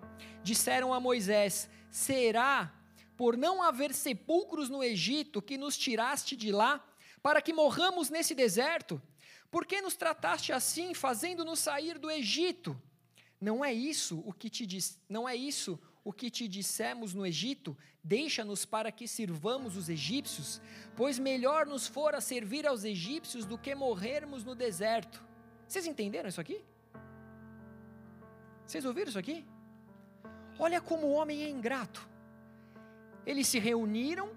disseram a Moisés: Será por não haver sepulcros no Egito que nos tiraste de lá, para que morramos nesse deserto? Por que nos trataste assim, fazendo-nos sair do Egito? Não é isso o que te diz, não é isso o que te dissemos no Egito? Deixa-nos para que sirvamos os egípcios, pois melhor nos fora servir aos egípcios do que morrermos no deserto. Vocês entenderam isso aqui? Vocês ouviram isso aqui? Olha como o homem é ingrato. Eles se reuniram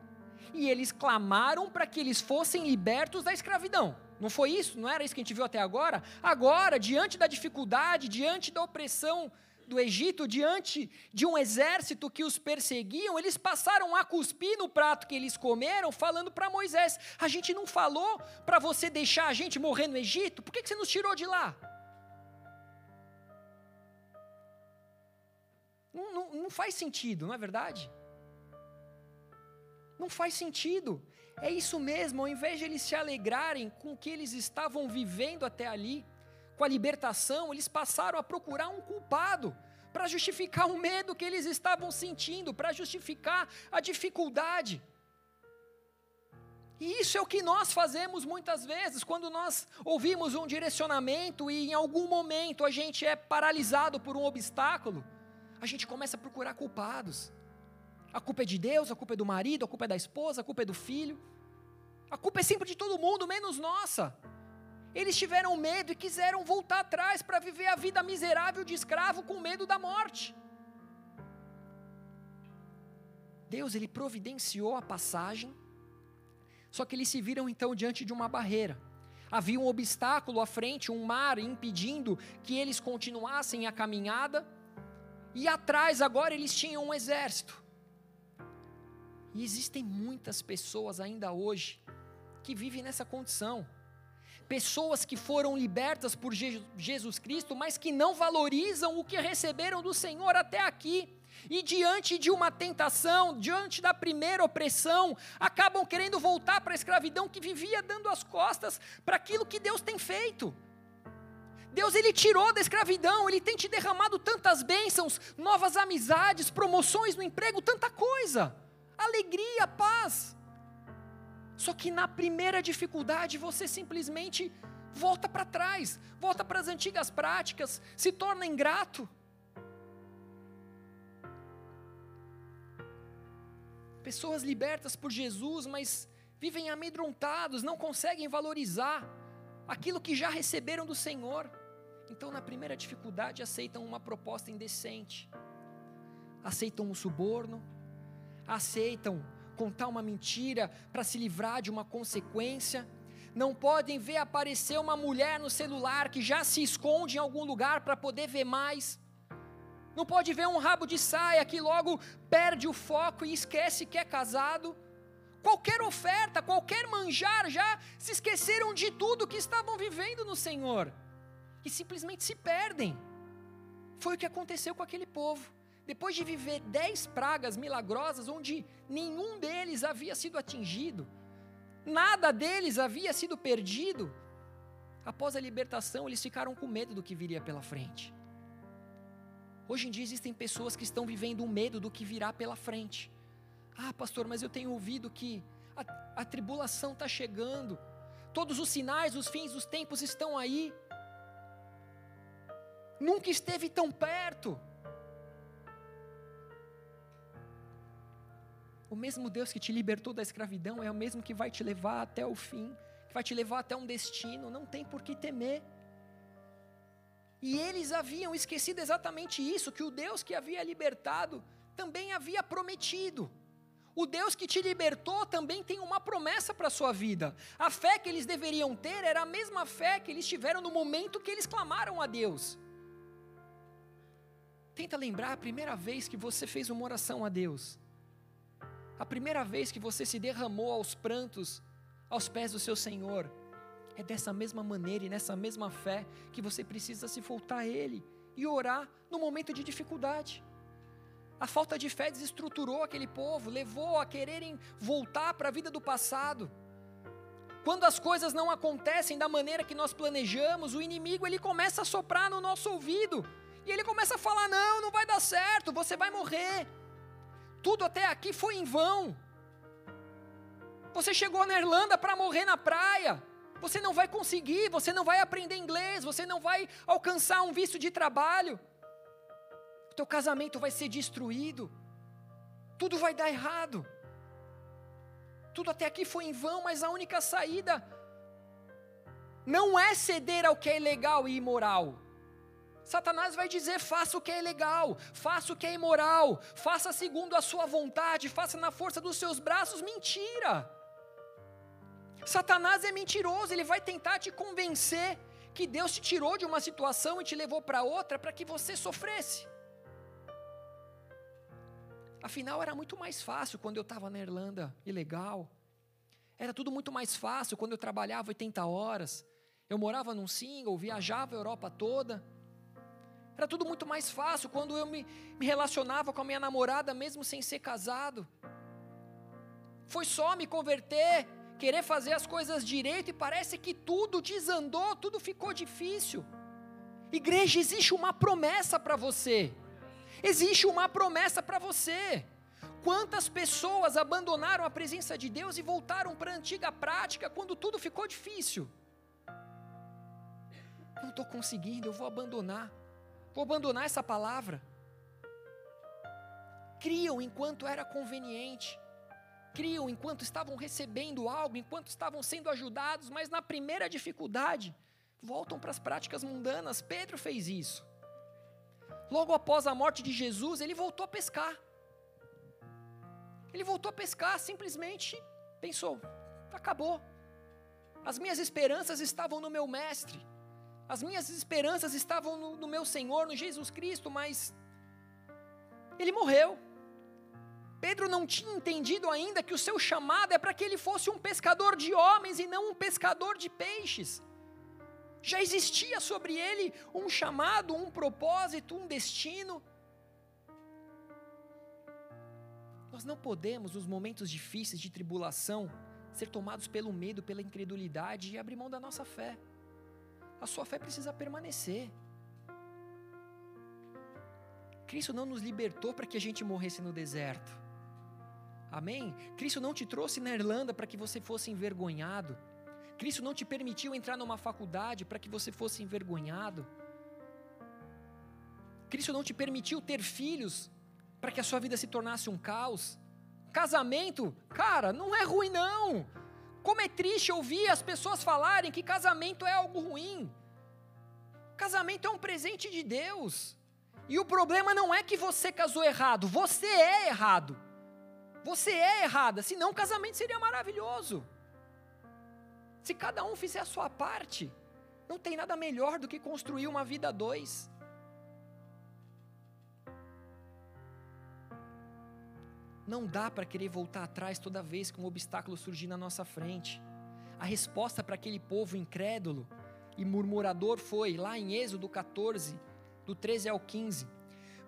e eles clamaram para que eles fossem libertos da escravidão. Não foi isso? Não era isso que a gente viu até agora? Agora, diante da dificuldade, diante da opressão do Egito, diante de um exército que os perseguiam, eles passaram a cuspir no prato que eles comeram, falando para Moisés: A gente não falou para você deixar a gente morrer no Egito? Por que, que você nos tirou de lá? Não, não, não faz sentido, não é verdade? Não faz sentido. É isso mesmo, ao invés de eles se alegrarem com o que eles estavam vivendo até ali, com a libertação, eles passaram a procurar um culpado para justificar o medo que eles estavam sentindo, para justificar a dificuldade. E isso é o que nós fazemos muitas vezes, quando nós ouvimos um direcionamento e em algum momento a gente é paralisado por um obstáculo, a gente começa a procurar culpados. A culpa é de Deus, a culpa é do marido, a culpa é da esposa, a culpa é do filho. A culpa é sempre de todo mundo, menos nossa. Eles tiveram medo e quiseram voltar atrás para viver a vida miserável de escravo com medo da morte. Deus, ele providenciou a passagem, só que eles se viram então diante de uma barreira. Havia um obstáculo à frente, um mar impedindo que eles continuassem a caminhada, e atrás agora eles tinham um exército. E existem muitas pessoas ainda hoje que vivem nessa condição. Pessoas que foram libertas por Jesus Cristo, mas que não valorizam o que receberam do Senhor até aqui. E diante de uma tentação, diante da primeira opressão, acabam querendo voltar para a escravidão que vivia dando as costas para aquilo que Deus tem feito. Deus ele tirou da escravidão, ele tem te derramado tantas bênçãos, novas amizades, promoções no emprego, tanta coisa alegria, paz. Só que na primeira dificuldade você simplesmente volta para trás, volta para as antigas práticas, se torna ingrato. Pessoas libertas por Jesus, mas vivem amedrontados, não conseguem valorizar aquilo que já receberam do Senhor. Então, na primeira dificuldade, aceitam uma proposta indecente, aceitam um suborno, aceitam contar uma mentira para se livrar de uma consequência, não podem ver aparecer uma mulher no celular que já se esconde em algum lugar para poder ver mais. Não pode ver um rabo de saia que logo perde o foco e esquece que é casado. Qualquer oferta, qualquer manjar, já se esqueceram de tudo que estavam vivendo no Senhor e simplesmente se perdem. Foi o que aconteceu com aquele povo. Depois de viver dez pragas milagrosas, onde nenhum deles havia sido atingido, nada deles havia sido perdido, após a libertação, eles ficaram com medo do que viria pela frente. Hoje em dia existem pessoas que estão vivendo o medo do que virá pela frente. Ah, pastor, mas eu tenho ouvido que a, a tribulação está chegando, todos os sinais, os fins dos tempos estão aí. Nunca esteve tão perto. O mesmo Deus que te libertou da escravidão é o mesmo que vai te levar até o fim, que vai te levar até um destino, não tem por que temer. E eles haviam esquecido exatamente isso, que o Deus que havia libertado também havia prometido. O Deus que te libertou também tem uma promessa para a sua vida. A fé que eles deveriam ter era a mesma fé que eles tiveram no momento que eles clamaram a Deus. Tenta lembrar a primeira vez que você fez uma oração a Deus. A primeira vez que você se derramou aos prantos aos pés do seu Senhor. É dessa mesma maneira e nessa mesma fé que você precisa se voltar a Ele e orar no momento de dificuldade. A falta de fé desestruturou aquele povo, levou a quererem voltar para a vida do passado. Quando as coisas não acontecem da maneira que nós planejamos, o inimigo ele começa a soprar no nosso ouvido. E ele começa a falar: "Não, não vai dar certo, você vai morrer. Tudo até aqui foi em vão. Você chegou na Irlanda para morrer na praia. Você não vai conseguir, você não vai aprender inglês, você não vai alcançar um visto de trabalho. O teu casamento vai ser destruído. Tudo vai dar errado. Tudo até aqui foi em vão, mas a única saída não é ceder ao que é ilegal e imoral. Satanás vai dizer: faça o que é ilegal, faça o que é imoral, faça segundo a sua vontade, faça na força dos seus braços. Mentira! Satanás é mentiroso, ele vai tentar te convencer que Deus te tirou de uma situação e te levou para outra para que você sofresse. Afinal, era muito mais fácil quando eu estava na Irlanda, ilegal. Era tudo muito mais fácil quando eu trabalhava 80 horas. Eu morava num single, viajava a Europa toda. Era tudo muito mais fácil quando eu me, me relacionava com a minha namorada, mesmo sem ser casado. Foi só me converter querer fazer as coisas direito e parece que tudo desandou, tudo ficou difícil. Igreja, existe uma promessa para você. Existe uma promessa para você. Quantas pessoas abandonaram a presença de Deus e voltaram para a antiga prática quando tudo ficou difícil? Não estou conseguindo, eu vou abandonar. Vou abandonar essa palavra. Criam enquanto era conveniente criam enquanto estavam recebendo algo, enquanto estavam sendo ajudados, mas na primeira dificuldade, voltam para as práticas mundanas. Pedro fez isso. Logo após a morte de Jesus, ele voltou a pescar. Ele voltou a pescar, simplesmente pensou: acabou. As minhas esperanças estavam no meu Mestre, as minhas esperanças estavam no, no meu Senhor, no Jesus Cristo, mas ele morreu. Pedro não tinha entendido ainda que o seu chamado é para que ele fosse um pescador de homens e não um pescador de peixes. Já existia sobre ele um chamado, um propósito, um destino. Nós não podemos, nos momentos difíceis de tribulação, ser tomados pelo medo, pela incredulidade e abrir mão da nossa fé. A sua fé precisa permanecer. Cristo não nos libertou para que a gente morresse no deserto. Amém? Cristo não te trouxe na Irlanda para que você fosse envergonhado. Cristo não te permitiu entrar numa faculdade para que você fosse envergonhado. Cristo não te permitiu ter filhos para que a sua vida se tornasse um caos. Casamento, cara, não é ruim não. Como é triste ouvir as pessoas falarem que casamento é algo ruim. Casamento é um presente de Deus. E o problema não é que você casou errado, você é errado. Você é errada, senão o casamento seria maravilhoso. Se cada um fizer a sua parte, não tem nada melhor do que construir uma vida a dois. Não dá para querer voltar atrás toda vez que um obstáculo surgir na nossa frente. A resposta para aquele povo incrédulo e murmurador foi lá em Êxodo 14, do 13 ao 15.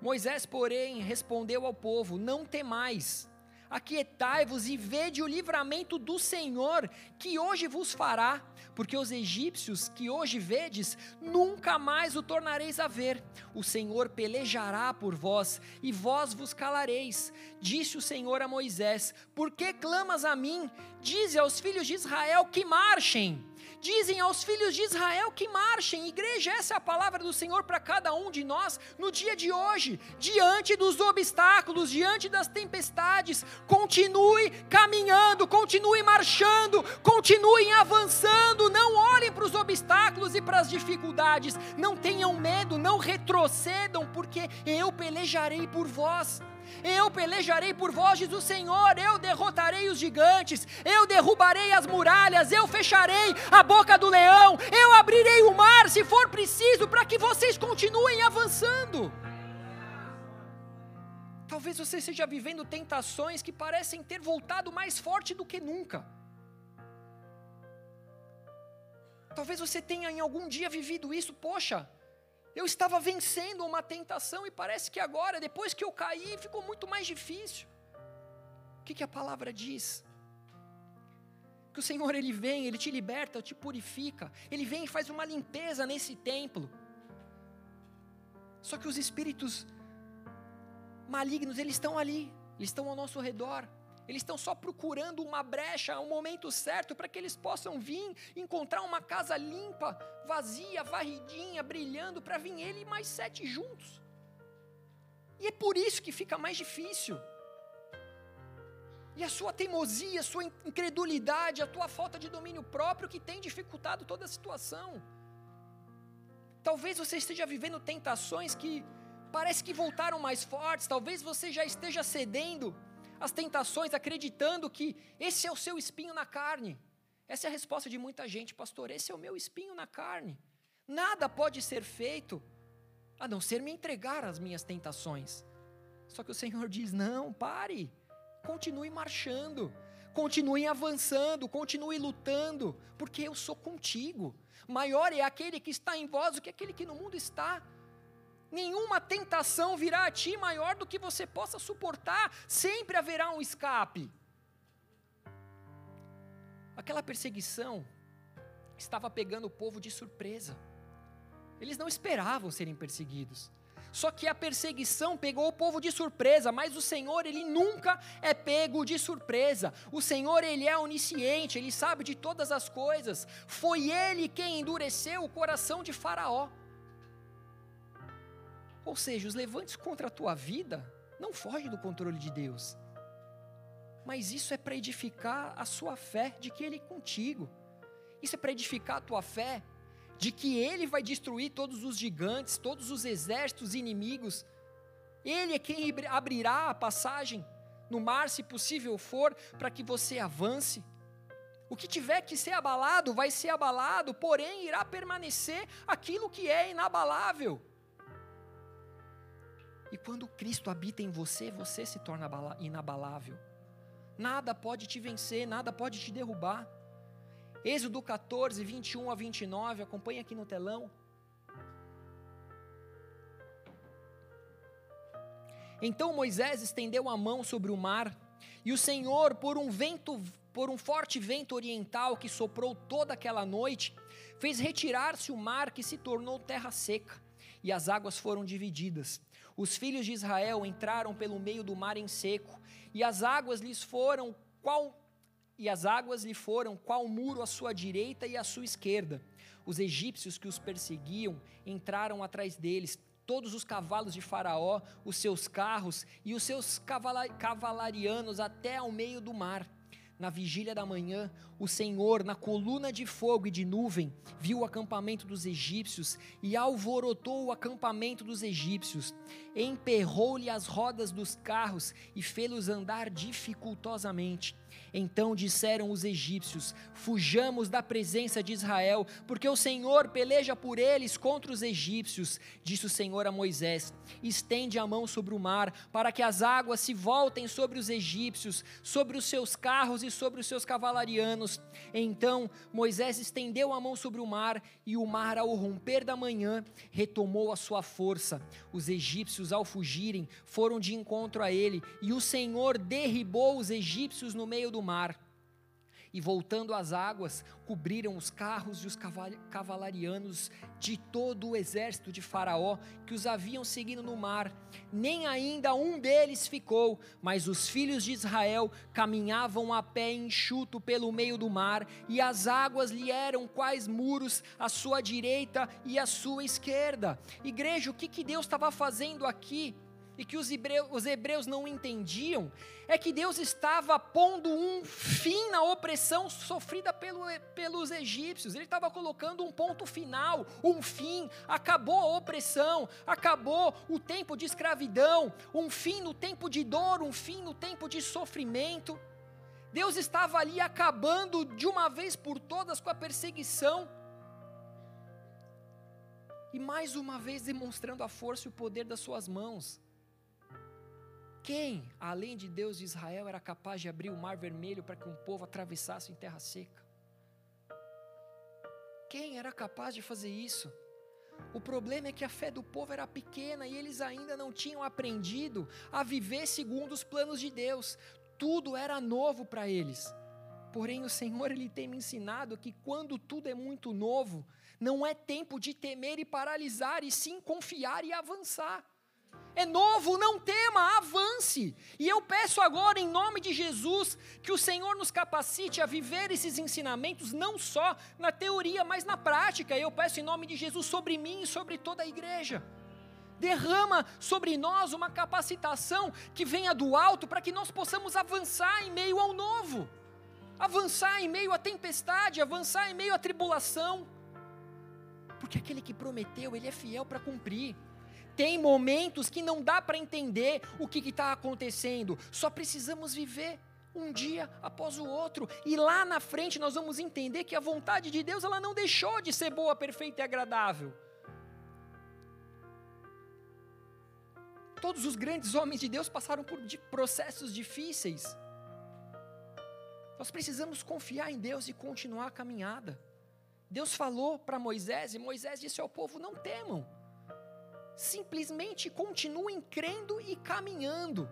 Moisés, porém, respondeu ao povo: Não temais, aquietai-vos e vede o livramento do Senhor, que hoje vos fará, porque os egípcios que hoje vedes, nunca mais o tornareis a ver. O Senhor pelejará por vós, e vós vos calareis. Disse o Senhor a Moisés: Por que clamas a mim? Dize aos filhos de Israel que marchem dizem aos filhos de Israel que marchem. Igreja, essa é a palavra do Senhor para cada um de nós no dia de hoje, diante dos obstáculos, diante das tempestades. Continue caminhando, continue marchando, continuem avançando. Não olhem para os obstáculos e para as dificuldades. Não tenham medo, não retrocedam, porque eu pelejarei por vós. Eu pelejarei por vós, diz o Senhor. Eu derrotarei os gigantes. Eu derrubarei as muralhas. Eu fecharei a boca do leão. Eu abrirei o mar se for preciso para que vocês continuem avançando. Talvez você esteja vivendo tentações que parecem ter voltado mais forte do que nunca. Talvez você tenha em algum dia vivido isso, poxa, eu estava vencendo uma tentação e parece que agora, depois que eu caí, ficou muito mais difícil. O que, que a palavra diz? Que o Senhor ele vem, ele te liberta, te purifica, ele vem e faz uma limpeza nesse templo. Só que os espíritos malignos, eles estão ali, eles estão ao nosso redor. Eles estão só procurando uma brecha, um momento certo para que eles possam vir encontrar uma casa limpa, vazia, varridinha, brilhando, para vir ele e mais sete juntos. E é por isso que fica mais difícil. E a sua teimosia, a sua incredulidade, a tua falta de domínio próprio que tem dificultado toda a situação. Talvez você esteja vivendo tentações que parece que voltaram mais fortes, talvez você já esteja cedendo as tentações, acreditando que esse é o seu espinho na carne. Essa é a resposta de muita gente, pastor. Esse é o meu espinho na carne. Nada pode ser feito a não ser me entregar às minhas tentações. Só que o Senhor diz: não, pare, continue marchando, continue avançando, continue lutando, porque eu sou contigo. Maior é aquele que está em vós do que aquele que no mundo está nenhuma tentação virá a ti maior do que você possa suportar, sempre haverá um escape. Aquela perseguição estava pegando o povo de surpresa. Eles não esperavam serem perseguidos. Só que a perseguição pegou o povo de surpresa, mas o Senhor, ele nunca é pego de surpresa. O Senhor, ele é onisciente, ele sabe de todas as coisas. Foi ele quem endureceu o coração de Faraó. Ou seja, os levantes contra a tua vida não fogem do controle de Deus. Mas isso é para edificar a sua fé de que Ele é contigo. Isso é para edificar a tua fé de que Ele vai destruir todos os gigantes, todos os exércitos inimigos. Ele é quem abrirá a passagem no mar, se possível for, para que você avance. O que tiver que ser abalado, vai ser abalado, porém irá permanecer aquilo que é inabalável. E quando Cristo habita em você, você se torna inabalável. Nada pode te vencer, nada pode te derrubar. Êxodo 14, 21 a 29, acompanha aqui no telão. Então Moisés estendeu a mão sobre o mar, e o Senhor, por um vento, por um forte vento oriental que soprou toda aquela noite, fez retirar-se o mar que se tornou terra seca, e as águas foram divididas. Os filhos de Israel entraram pelo meio do mar em seco, e as águas lhes foram qual e as águas lhe foram qual muro à sua direita e à sua esquerda. Os egípcios que os perseguiam entraram atrás deles, todos os cavalos de Faraó, os seus carros e os seus cavalarianos até ao meio do mar. Na vigília da manhã, o Senhor, na coluna de fogo e de nuvem, viu o acampamento dos egípcios e alvorotou o acampamento dos egípcios. Emperrou-lhe as rodas dos carros e fê-los andar dificultosamente. Então disseram os egípcios: Fujamos da presença de Israel, porque o Senhor peleja por eles contra os egípcios. Disse o Senhor a Moisés: Estende a mão sobre o mar, para que as águas se voltem sobre os egípcios, sobre os seus carros e sobre os seus cavalarianos. Então Moisés estendeu a mão sobre o mar, e o mar, ao romper da manhã, retomou a sua força. Os egípcios, ao fugirem, foram de encontro a ele, e o Senhor derribou os egípcios no meio do mar. E voltando às águas, cobriram os carros e os cavalarianos de todo o exército de Faraó que os haviam seguido no mar. Nem ainda um deles ficou, mas os filhos de Israel caminhavam a pé enxuto pelo meio do mar, e as águas lhe eram quais muros à sua direita e à sua esquerda. Igreja, o que, que Deus estava fazendo aqui? E que os hebreus, os hebreus não entendiam, é que Deus estava pondo um fim na opressão sofrida pelo, pelos egípcios, ele estava colocando um ponto final, um fim, acabou a opressão, acabou o tempo de escravidão, um fim no tempo de dor, um fim no tempo de sofrimento. Deus estava ali acabando de uma vez por todas com a perseguição. E mais uma vez demonstrando a força e o poder das suas mãos. Quem, além de Deus de Israel, era capaz de abrir o mar vermelho para que um povo atravessasse em terra seca? Quem era capaz de fazer isso? O problema é que a fé do povo era pequena e eles ainda não tinham aprendido a viver segundo os planos de Deus. Tudo era novo para eles. Porém, o Senhor ele tem me ensinado que quando tudo é muito novo, não é tempo de temer e paralisar, e sim confiar e avançar é novo, não tema, avance. E eu peço agora, em nome de Jesus, que o Senhor nos capacite a viver esses ensinamentos, não só na teoria, mas na prática. Eu peço em nome de Jesus sobre mim e sobre toda a igreja. Derrama sobre nós uma capacitação que venha do alto para que nós possamos avançar em meio ao novo, avançar em meio à tempestade, avançar em meio à tribulação, porque aquele que prometeu, ele é fiel para cumprir. Tem momentos que não dá para entender o que está acontecendo, só precisamos viver um dia após o outro, e lá na frente nós vamos entender que a vontade de Deus ela não deixou de ser boa, perfeita e agradável. Todos os grandes homens de Deus passaram por processos difíceis. Nós precisamos confiar em Deus e continuar a caminhada. Deus falou para Moisés e Moisés disse ao povo: Não temam simplesmente continuem crendo e caminhando.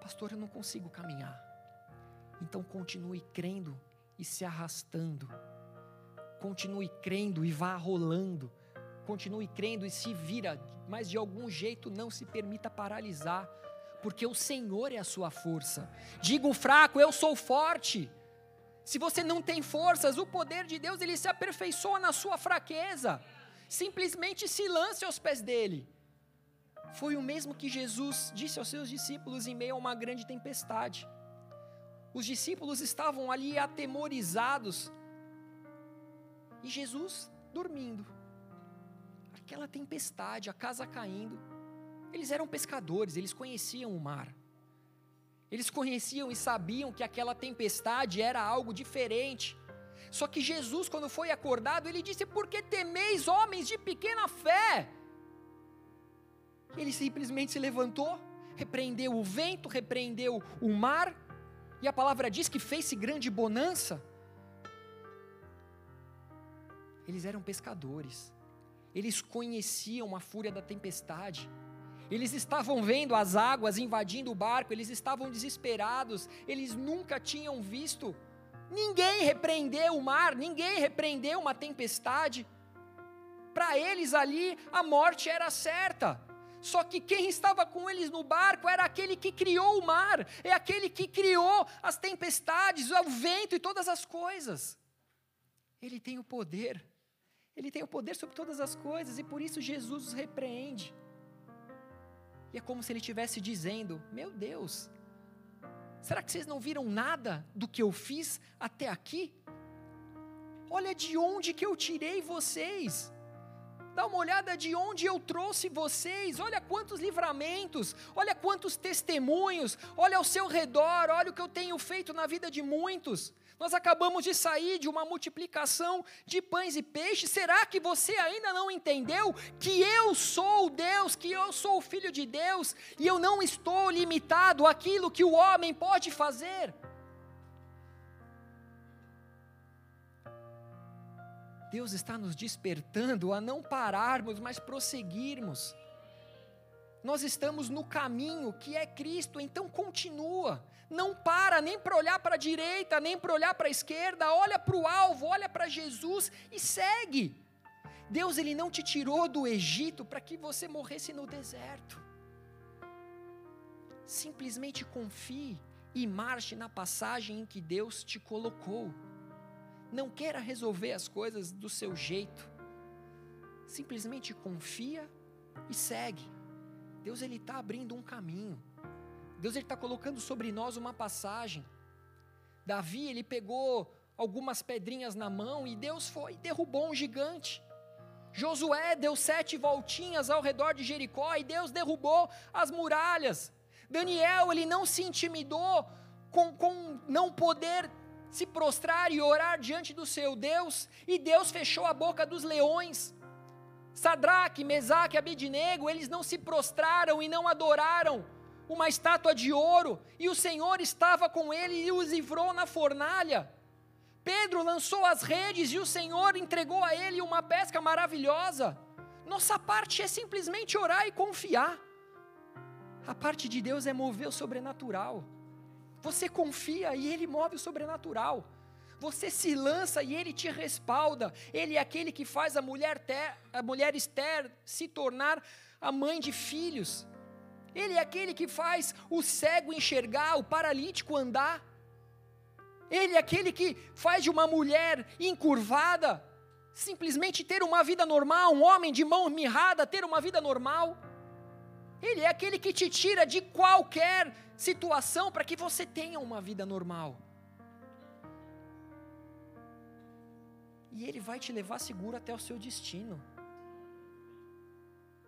Pastor, eu não consigo caminhar. Então continue crendo e se arrastando. Continue crendo e vá rolando. Continue crendo e se vira, mas de algum jeito não se permita paralisar, porque o Senhor é a sua força. Diga o fraco, eu sou forte. Se você não tem forças, o poder de Deus ele se aperfeiçoa na sua fraqueza. Simplesmente se lance aos pés dele. Foi o mesmo que Jesus disse aos seus discípulos em meio a uma grande tempestade. Os discípulos estavam ali atemorizados e Jesus dormindo. Aquela tempestade, a casa caindo. Eles eram pescadores, eles conheciam o mar. Eles conheciam e sabiam que aquela tempestade era algo diferente. Só que Jesus, quando foi acordado, ele disse: Por que temeis, homens de pequena fé? Ele simplesmente se levantou, repreendeu o vento, repreendeu o mar, e a palavra diz que fez-se grande bonança. Eles eram pescadores, eles conheciam a fúria da tempestade, eles estavam vendo as águas invadindo o barco, eles estavam desesperados, eles nunca tinham visto. Ninguém repreendeu o mar, ninguém repreendeu uma tempestade. Para eles ali a morte era certa. Só que quem estava com eles no barco era aquele que criou o mar, é aquele que criou as tempestades, o vento e todas as coisas. Ele tem o poder, ele tem o poder sobre todas as coisas e por isso Jesus os repreende. E é como se ele estivesse dizendo: Meu Deus, será que vocês não viram nada do que eu fiz até aqui? Olha de onde que eu tirei vocês. Dá uma olhada de onde eu trouxe vocês. Olha quantos livramentos, olha quantos testemunhos, olha ao seu redor, olha o que eu tenho feito na vida de muitos. Nós acabamos de sair de uma multiplicação de pães e peixes. Será que você ainda não entendeu que eu sou Deus, que eu sou o Filho de Deus e eu não estou limitado àquilo que o homem pode fazer? Deus está nos despertando a não pararmos, mas prosseguirmos. Nós estamos no caminho que é Cristo, então continua. Não para nem para olhar para a direita, nem para olhar para a esquerda, olha para o alvo, olha para Jesus e segue. Deus ele não te tirou do Egito para que você morresse no deserto. Simplesmente confie e marche na passagem em que Deus te colocou. Não queira resolver as coisas do seu jeito. Simplesmente confia e segue. Deus ele está abrindo um caminho. Deus ele está colocando sobre nós uma passagem. Davi ele pegou algumas pedrinhas na mão e Deus foi derrubou um gigante. Josué deu sete voltinhas ao redor de Jericó e Deus derrubou as muralhas. Daniel ele não se intimidou com, com não poder se prostrar e orar diante do seu Deus, e Deus fechou a boca dos leões. Sadraque, Mesaque e Abednego, eles não se prostraram e não adoraram uma estátua de ouro, e o Senhor estava com ele e os livrou na fornalha. Pedro lançou as redes e o Senhor entregou a ele uma pesca maravilhosa. Nossa parte é simplesmente orar e confiar. A parte de Deus é mover o sobrenatural. Você confia e Ele move o sobrenatural. Você se lança e Ele te respalda. Ele é aquele que faz a mulher, ter, a mulher Esther se tornar a mãe de filhos. Ele é aquele que faz o cego enxergar, o paralítico andar. Ele é aquele que faz de uma mulher encurvada simplesmente ter uma vida normal, um homem de mão mirrada ter uma vida normal. Ele é aquele que te tira de qualquer situação para que você tenha uma vida normal. E Ele vai te levar seguro até o seu destino.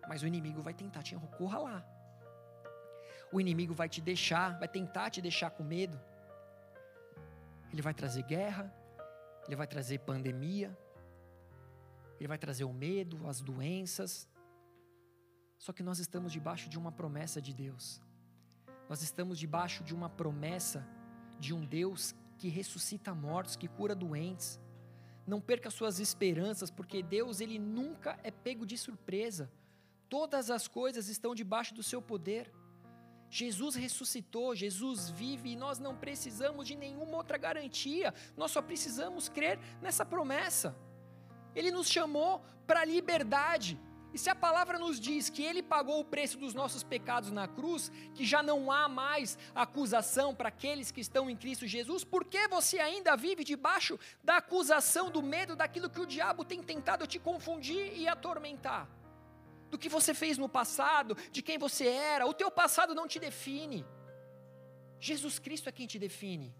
Mas o inimigo vai tentar te lá. O inimigo vai te deixar, vai tentar te deixar com medo. Ele vai trazer guerra, ele vai trazer pandemia, ele vai trazer o medo, as doenças, só que nós estamos debaixo de uma promessa de Deus. Nós estamos debaixo de uma promessa de um Deus que ressuscita mortos, que cura doentes. Não perca suas esperanças, porque Deus ele nunca é pego de surpresa. Todas as coisas estão debaixo do seu poder. Jesus ressuscitou, Jesus vive e nós não precisamos de nenhuma outra garantia. Nós só precisamos crer nessa promessa. Ele nos chamou para a liberdade. E se a palavra nos diz que ele pagou o preço dos nossos pecados na cruz, que já não há mais acusação para aqueles que estão em Cristo Jesus, por que você ainda vive debaixo da acusação, do medo, daquilo que o diabo tem tentado te confundir e atormentar? Do que você fez no passado, de quem você era, o teu passado não te define. Jesus Cristo é quem te define.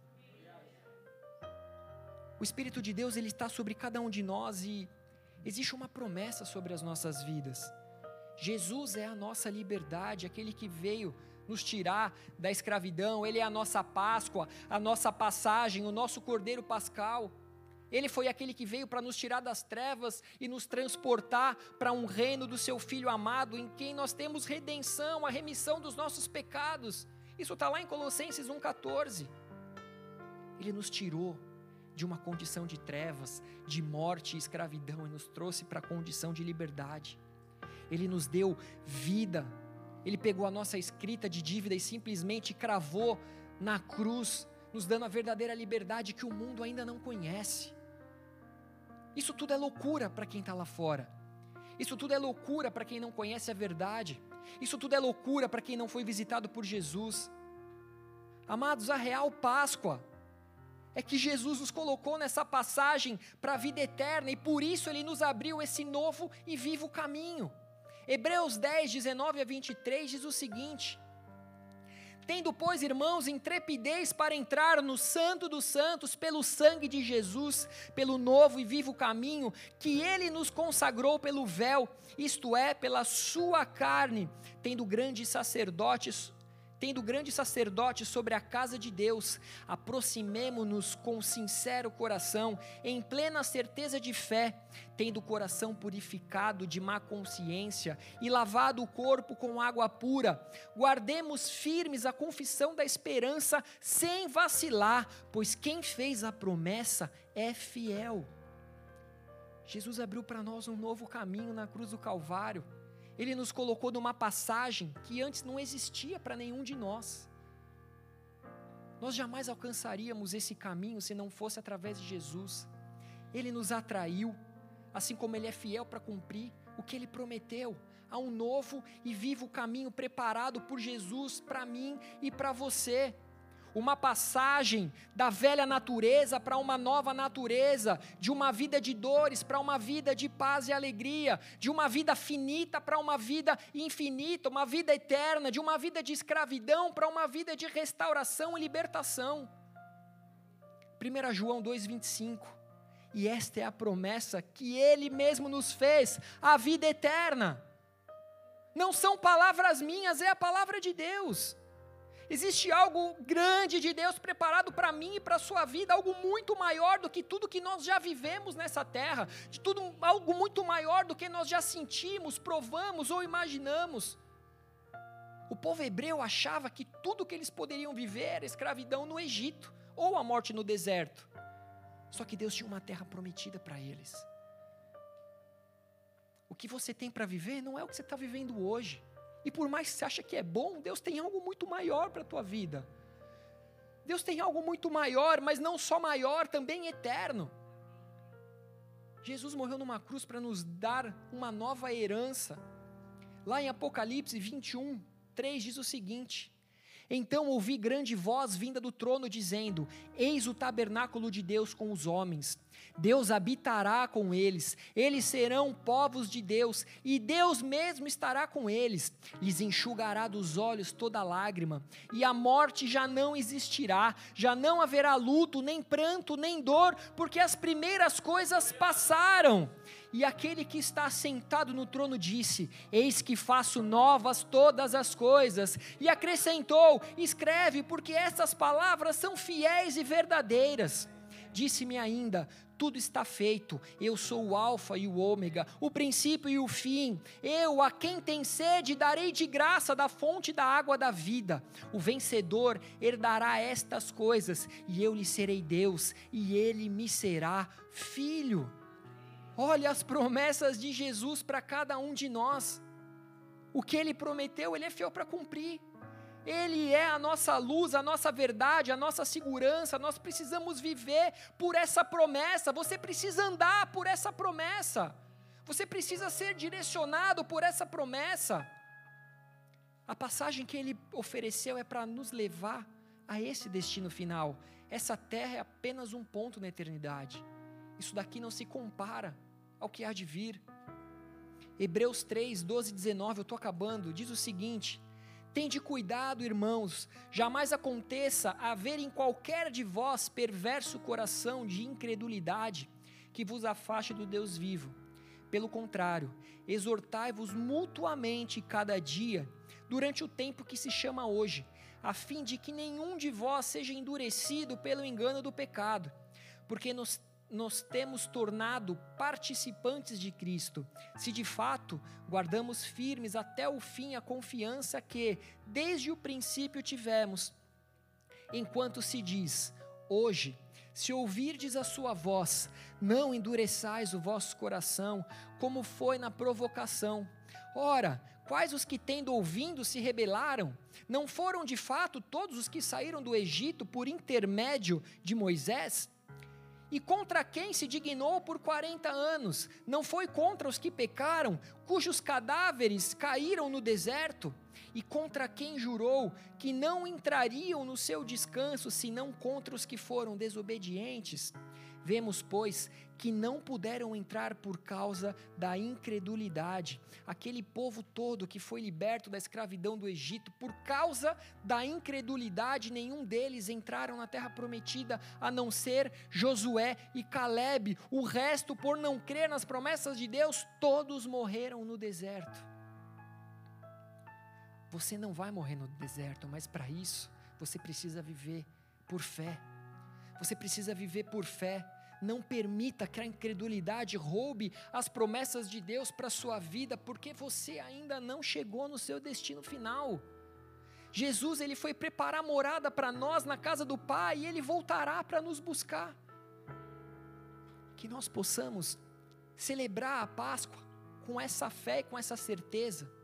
O Espírito de Deus ele está sobre cada um de nós e existe uma promessa sobre as nossas vidas. Jesus é a nossa liberdade, aquele que veio nos tirar da escravidão, ele é a nossa Páscoa, a nossa passagem, o nosso Cordeiro Pascal. Ele foi aquele que veio para nos tirar das trevas e nos transportar para um reino do seu Filho amado, em quem nós temos redenção, a remissão dos nossos pecados. Isso está lá em Colossenses 1,14. Ele nos tirou de uma condição de trevas, de morte e escravidão e nos trouxe para a condição de liberdade. Ele nos deu vida. Ele pegou a nossa escrita de dívida e simplesmente cravou na cruz, nos dando a verdadeira liberdade que o mundo ainda não conhece. Isso tudo é loucura para quem está lá fora. Isso tudo é loucura para quem não conhece a verdade. Isso tudo é loucura para quem não foi visitado por Jesus. Amados, a real Páscoa é que Jesus nos colocou nessa passagem para a vida eterna e por isso ele nos abriu esse novo e vivo caminho. Hebreus 10, 19 a 23 diz o seguinte: Tendo, pois, irmãos, intrepidez para entrar no Santo dos Santos pelo sangue de Jesus, pelo novo e vivo caminho que ele nos consagrou pelo véu, isto é, pela sua carne, tendo grandes sacerdotes tendo grande sacerdote sobre a casa de Deus, aproximemo-nos com sincero coração, em plena certeza de fé, tendo o coração purificado de má consciência e lavado o corpo com água pura. Guardemos firmes a confissão da esperança sem vacilar, pois quem fez a promessa é fiel. Jesus abriu para nós um novo caminho na cruz do Calvário ele nos colocou numa passagem que antes não existia para nenhum de nós. Nós jamais alcançaríamos esse caminho se não fosse através de Jesus. Ele nos atraiu, assim como Ele é fiel para cumprir o que Ele prometeu. Há um novo e vivo caminho preparado por Jesus para mim e para você uma passagem da velha natureza para uma nova natureza, de uma vida de dores para uma vida de paz e alegria, de uma vida finita para uma vida infinita, uma vida eterna, de uma vida de escravidão para uma vida de restauração e libertação. 1 João 2,25. E esta é a promessa que ele mesmo nos fez, a vida eterna. Não são palavras minhas, é a palavra de Deus. Existe algo grande de Deus preparado para mim e para a sua vida, algo muito maior do que tudo que nós já vivemos nessa terra, de tudo algo muito maior do que nós já sentimos, provamos ou imaginamos. O povo hebreu achava que tudo que eles poderiam viver era escravidão no Egito ou a morte no deserto. Só que Deus tinha uma terra prometida para eles. O que você tem para viver não é o que você está vivendo hoje. E por mais que você ache que é bom, Deus tem algo muito maior para a tua vida. Deus tem algo muito maior, mas não só maior, também eterno. Jesus morreu numa cruz para nos dar uma nova herança. Lá em Apocalipse 21, 3 diz o seguinte: Então ouvi grande voz vinda do trono dizendo: Eis o tabernáculo de Deus com os homens Deus habitará com eles, eles serão povos de Deus, e Deus mesmo estará com eles, lhes enxugará dos olhos toda lágrima, e a morte já não existirá, já não haverá luto, nem pranto, nem dor, porque as primeiras coisas passaram. E aquele que está sentado no trono disse: Eis que faço novas todas as coisas. E acrescentou: Escreve, porque essas palavras são fiéis e verdadeiras. Disse-me ainda: tudo está feito. Eu sou o Alfa e o Ômega, o princípio e o fim. Eu, a quem tem sede, darei de graça da fonte da água da vida. O vencedor herdará estas coisas, e eu lhe serei Deus, e ele me será filho. Olha as promessas de Jesus para cada um de nós. O que ele prometeu, ele é fiel para cumprir. Ele é a nossa luz, a nossa verdade, a nossa segurança. Nós precisamos viver por essa promessa. Você precisa andar por essa promessa. Você precisa ser direcionado por essa promessa. A passagem que ele ofereceu é para nos levar a esse destino final. Essa terra é apenas um ponto na eternidade. Isso daqui não se compara ao que há de vir. Hebreus 3, 12 e 19, eu estou acabando, diz o seguinte: Tende cuidado, irmãos, jamais aconteça haver em qualquer de vós perverso coração de incredulidade que vos afaste do Deus vivo. Pelo contrário, exortai-vos mutuamente cada dia, durante o tempo que se chama hoje, a fim de que nenhum de vós seja endurecido pelo engano do pecado, porque nos nos temos tornado participantes de Cristo, se de fato guardamos firmes até o fim a confiança que, desde o princípio, tivemos. Enquanto se diz, hoje, se ouvirdes a sua voz, não endureçais o vosso coração, como foi na provocação. Ora, quais os que tendo ouvindo se rebelaram? Não foram de fato todos os que saíram do Egito por intermédio de Moisés? E contra quem se dignou por quarenta anos? Não foi contra os que pecaram, cujos cadáveres caíram no deserto? E contra quem jurou que não entrariam no seu descanso, senão contra os que foram desobedientes? Vemos, pois, que não puderam entrar por causa da incredulidade. Aquele povo todo que foi liberto da escravidão do Egito, por causa da incredulidade, nenhum deles entraram na terra prometida, a não ser Josué e Caleb. O resto, por não crer nas promessas de Deus, todos morreram no deserto. Você não vai morrer no deserto, mas para isso, você precisa viver por fé. Você precisa viver por fé. Não permita que a incredulidade roube as promessas de Deus para a sua vida, porque você ainda não chegou no seu destino final. Jesus ele foi preparar morada para nós na casa do Pai e ele voltará para nos buscar. Que nós possamos celebrar a Páscoa com essa fé e com essa certeza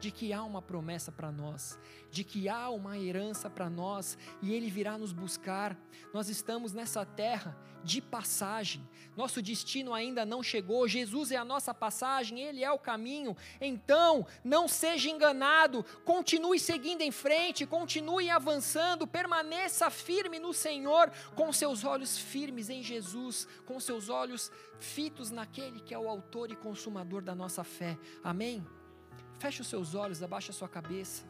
de que há uma promessa para nós, de que há uma herança para nós e Ele virá nos buscar. Nós estamos nessa terra de passagem, nosso destino ainda não chegou, Jesus é a nossa passagem, Ele é o caminho. Então, não seja enganado, continue seguindo em frente, continue avançando, permaneça firme no Senhor, com seus olhos firmes em Jesus, com seus olhos fitos naquele que é o Autor e Consumador da nossa fé. Amém? Feche os seus olhos, abaixa a sua cabeça.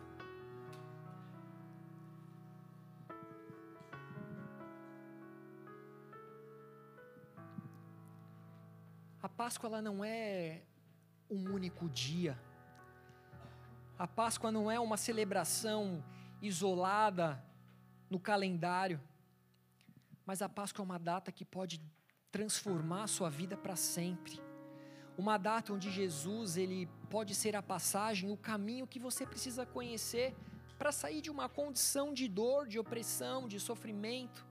A Páscoa ela não é um único dia. A Páscoa não é uma celebração isolada no calendário. Mas a Páscoa é uma data que pode transformar a sua vida para sempre uma data onde Jesus ele pode ser a passagem, o caminho que você precisa conhecer para sair de uma condição de dor, de opressão, de sofrimento,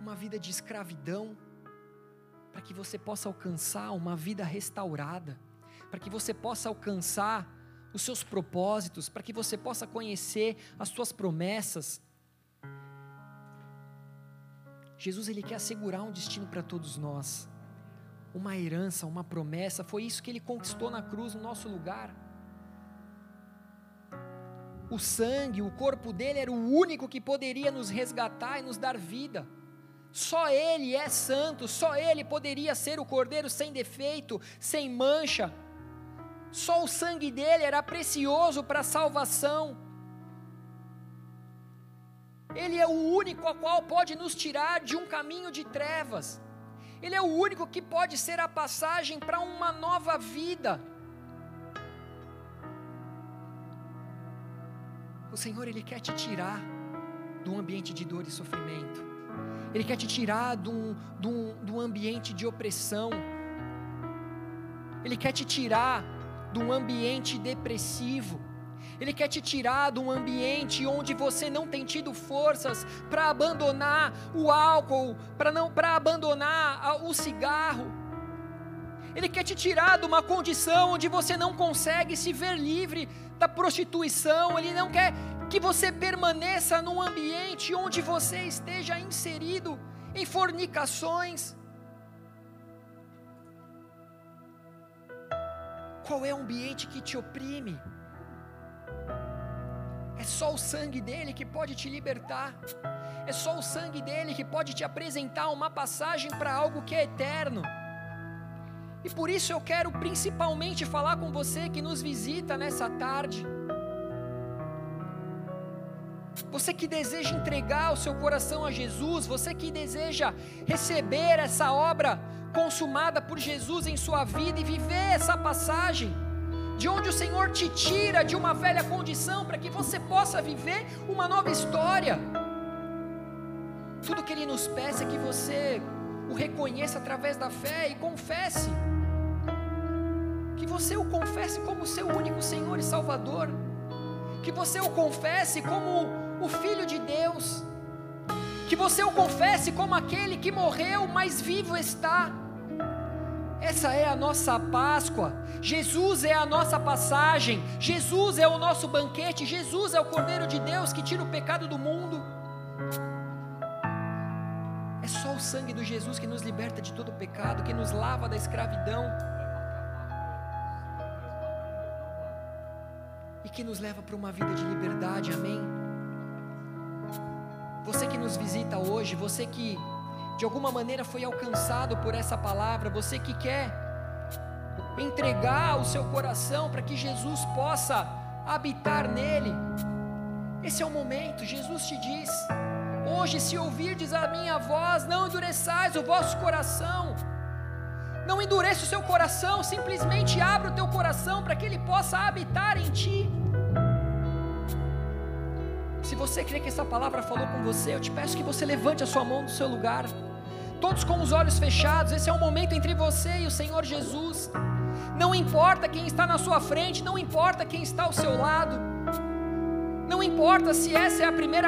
uma vida de escravidão, para que você possa alcançar uma vida restaurada, para que você possa alcançar os seus propósitos, para que você possa conhecer as suas promessas, Jesus ele quer assegurar um destino para todos nós, uma herança, uma promessa. Foi isso que ele conquistou na cruz no nosso lugar. O sangue, o corpo dele era o único que poderia nos resgatar e nos dar vida. Só Ele é santo, só Ele poderia ser o cordeiro sem defeito, sem mancha. Só o sangue dele era precioso para a salvação. Ele é o único a qual pode nos tirar de um caminho de trevas. Ele é o único que pode ser a passagem para uma nova vida. O Senhor, Ele quer te tirar um ambiente de dor e sofrimento. Ele quer te tirar de um ambiente de opressão. Ele quer te tirar um ambiente depressivo. Ele quer te tirar de um ambiente onde você não tem tido forças para abandonar o álcool, para não para abandonar o cigarro. Ele quer te tirar de uma condição onde você não consegue se ver livre da prostituição. Ele não quer que você permaneça num ambiente onde você esteja inserido em fornicações. Qual é o ambiente que te oprime? É só o sangue dele que pode te libertar. É só o sangue dele que pode te apresentar uma passagem para algo que é eterno. E por isso eu quero principalmente falar com você que nos visita nessa tarde. Você que deseja entregar o seu coração a Jesus, você que deseja receber essa obra consumada por Jesus em sua vida e viver essa passagem de onde o Senhor te tira de uma velha condição para que você possa viver uma nova história. Tudo que Ele nos peça é que você o reconheça através da fé e confesse. Que você o confesse como seu único Senhor e Salvador. Que você o confesse como o Filho de Deus. Que você o confesse como aquele que morreu, mas vivo está essa é a nossa Páscoa. Jesus é a nossa passagem. Jesus é o nosso banquete. Jesus é o Cordeiro de Deus que tira o pecado do mundo. É só o sangue do Jesus que nos liberta de todo o pecado, que nos lava da escravidão e que nos leva para uma vida de liberdade. Amém. Você que nos visita hoje, você que de alguma maneira foi alcançado por essa palavra, você que quer entregar o seu coração para que Jesus possa habitar nele. Esse é o momento, Jesus te diz: Hoje, se ouvirdes a minha voz, não endureçais o vosso coração. Não endureça o seu coração, simplesmente abra o teu coração para que ele possa habitar em ti. Se você crê que essa palavra falou com você, eu te peço que você levante a sua mão do seu lugar. Todos com os olhos fechados, esse é o momento entre você e o Senhor Jesus. Não importa quem está na sua frente, não importa quem está ao seu lado. Não importa se essa é a primeira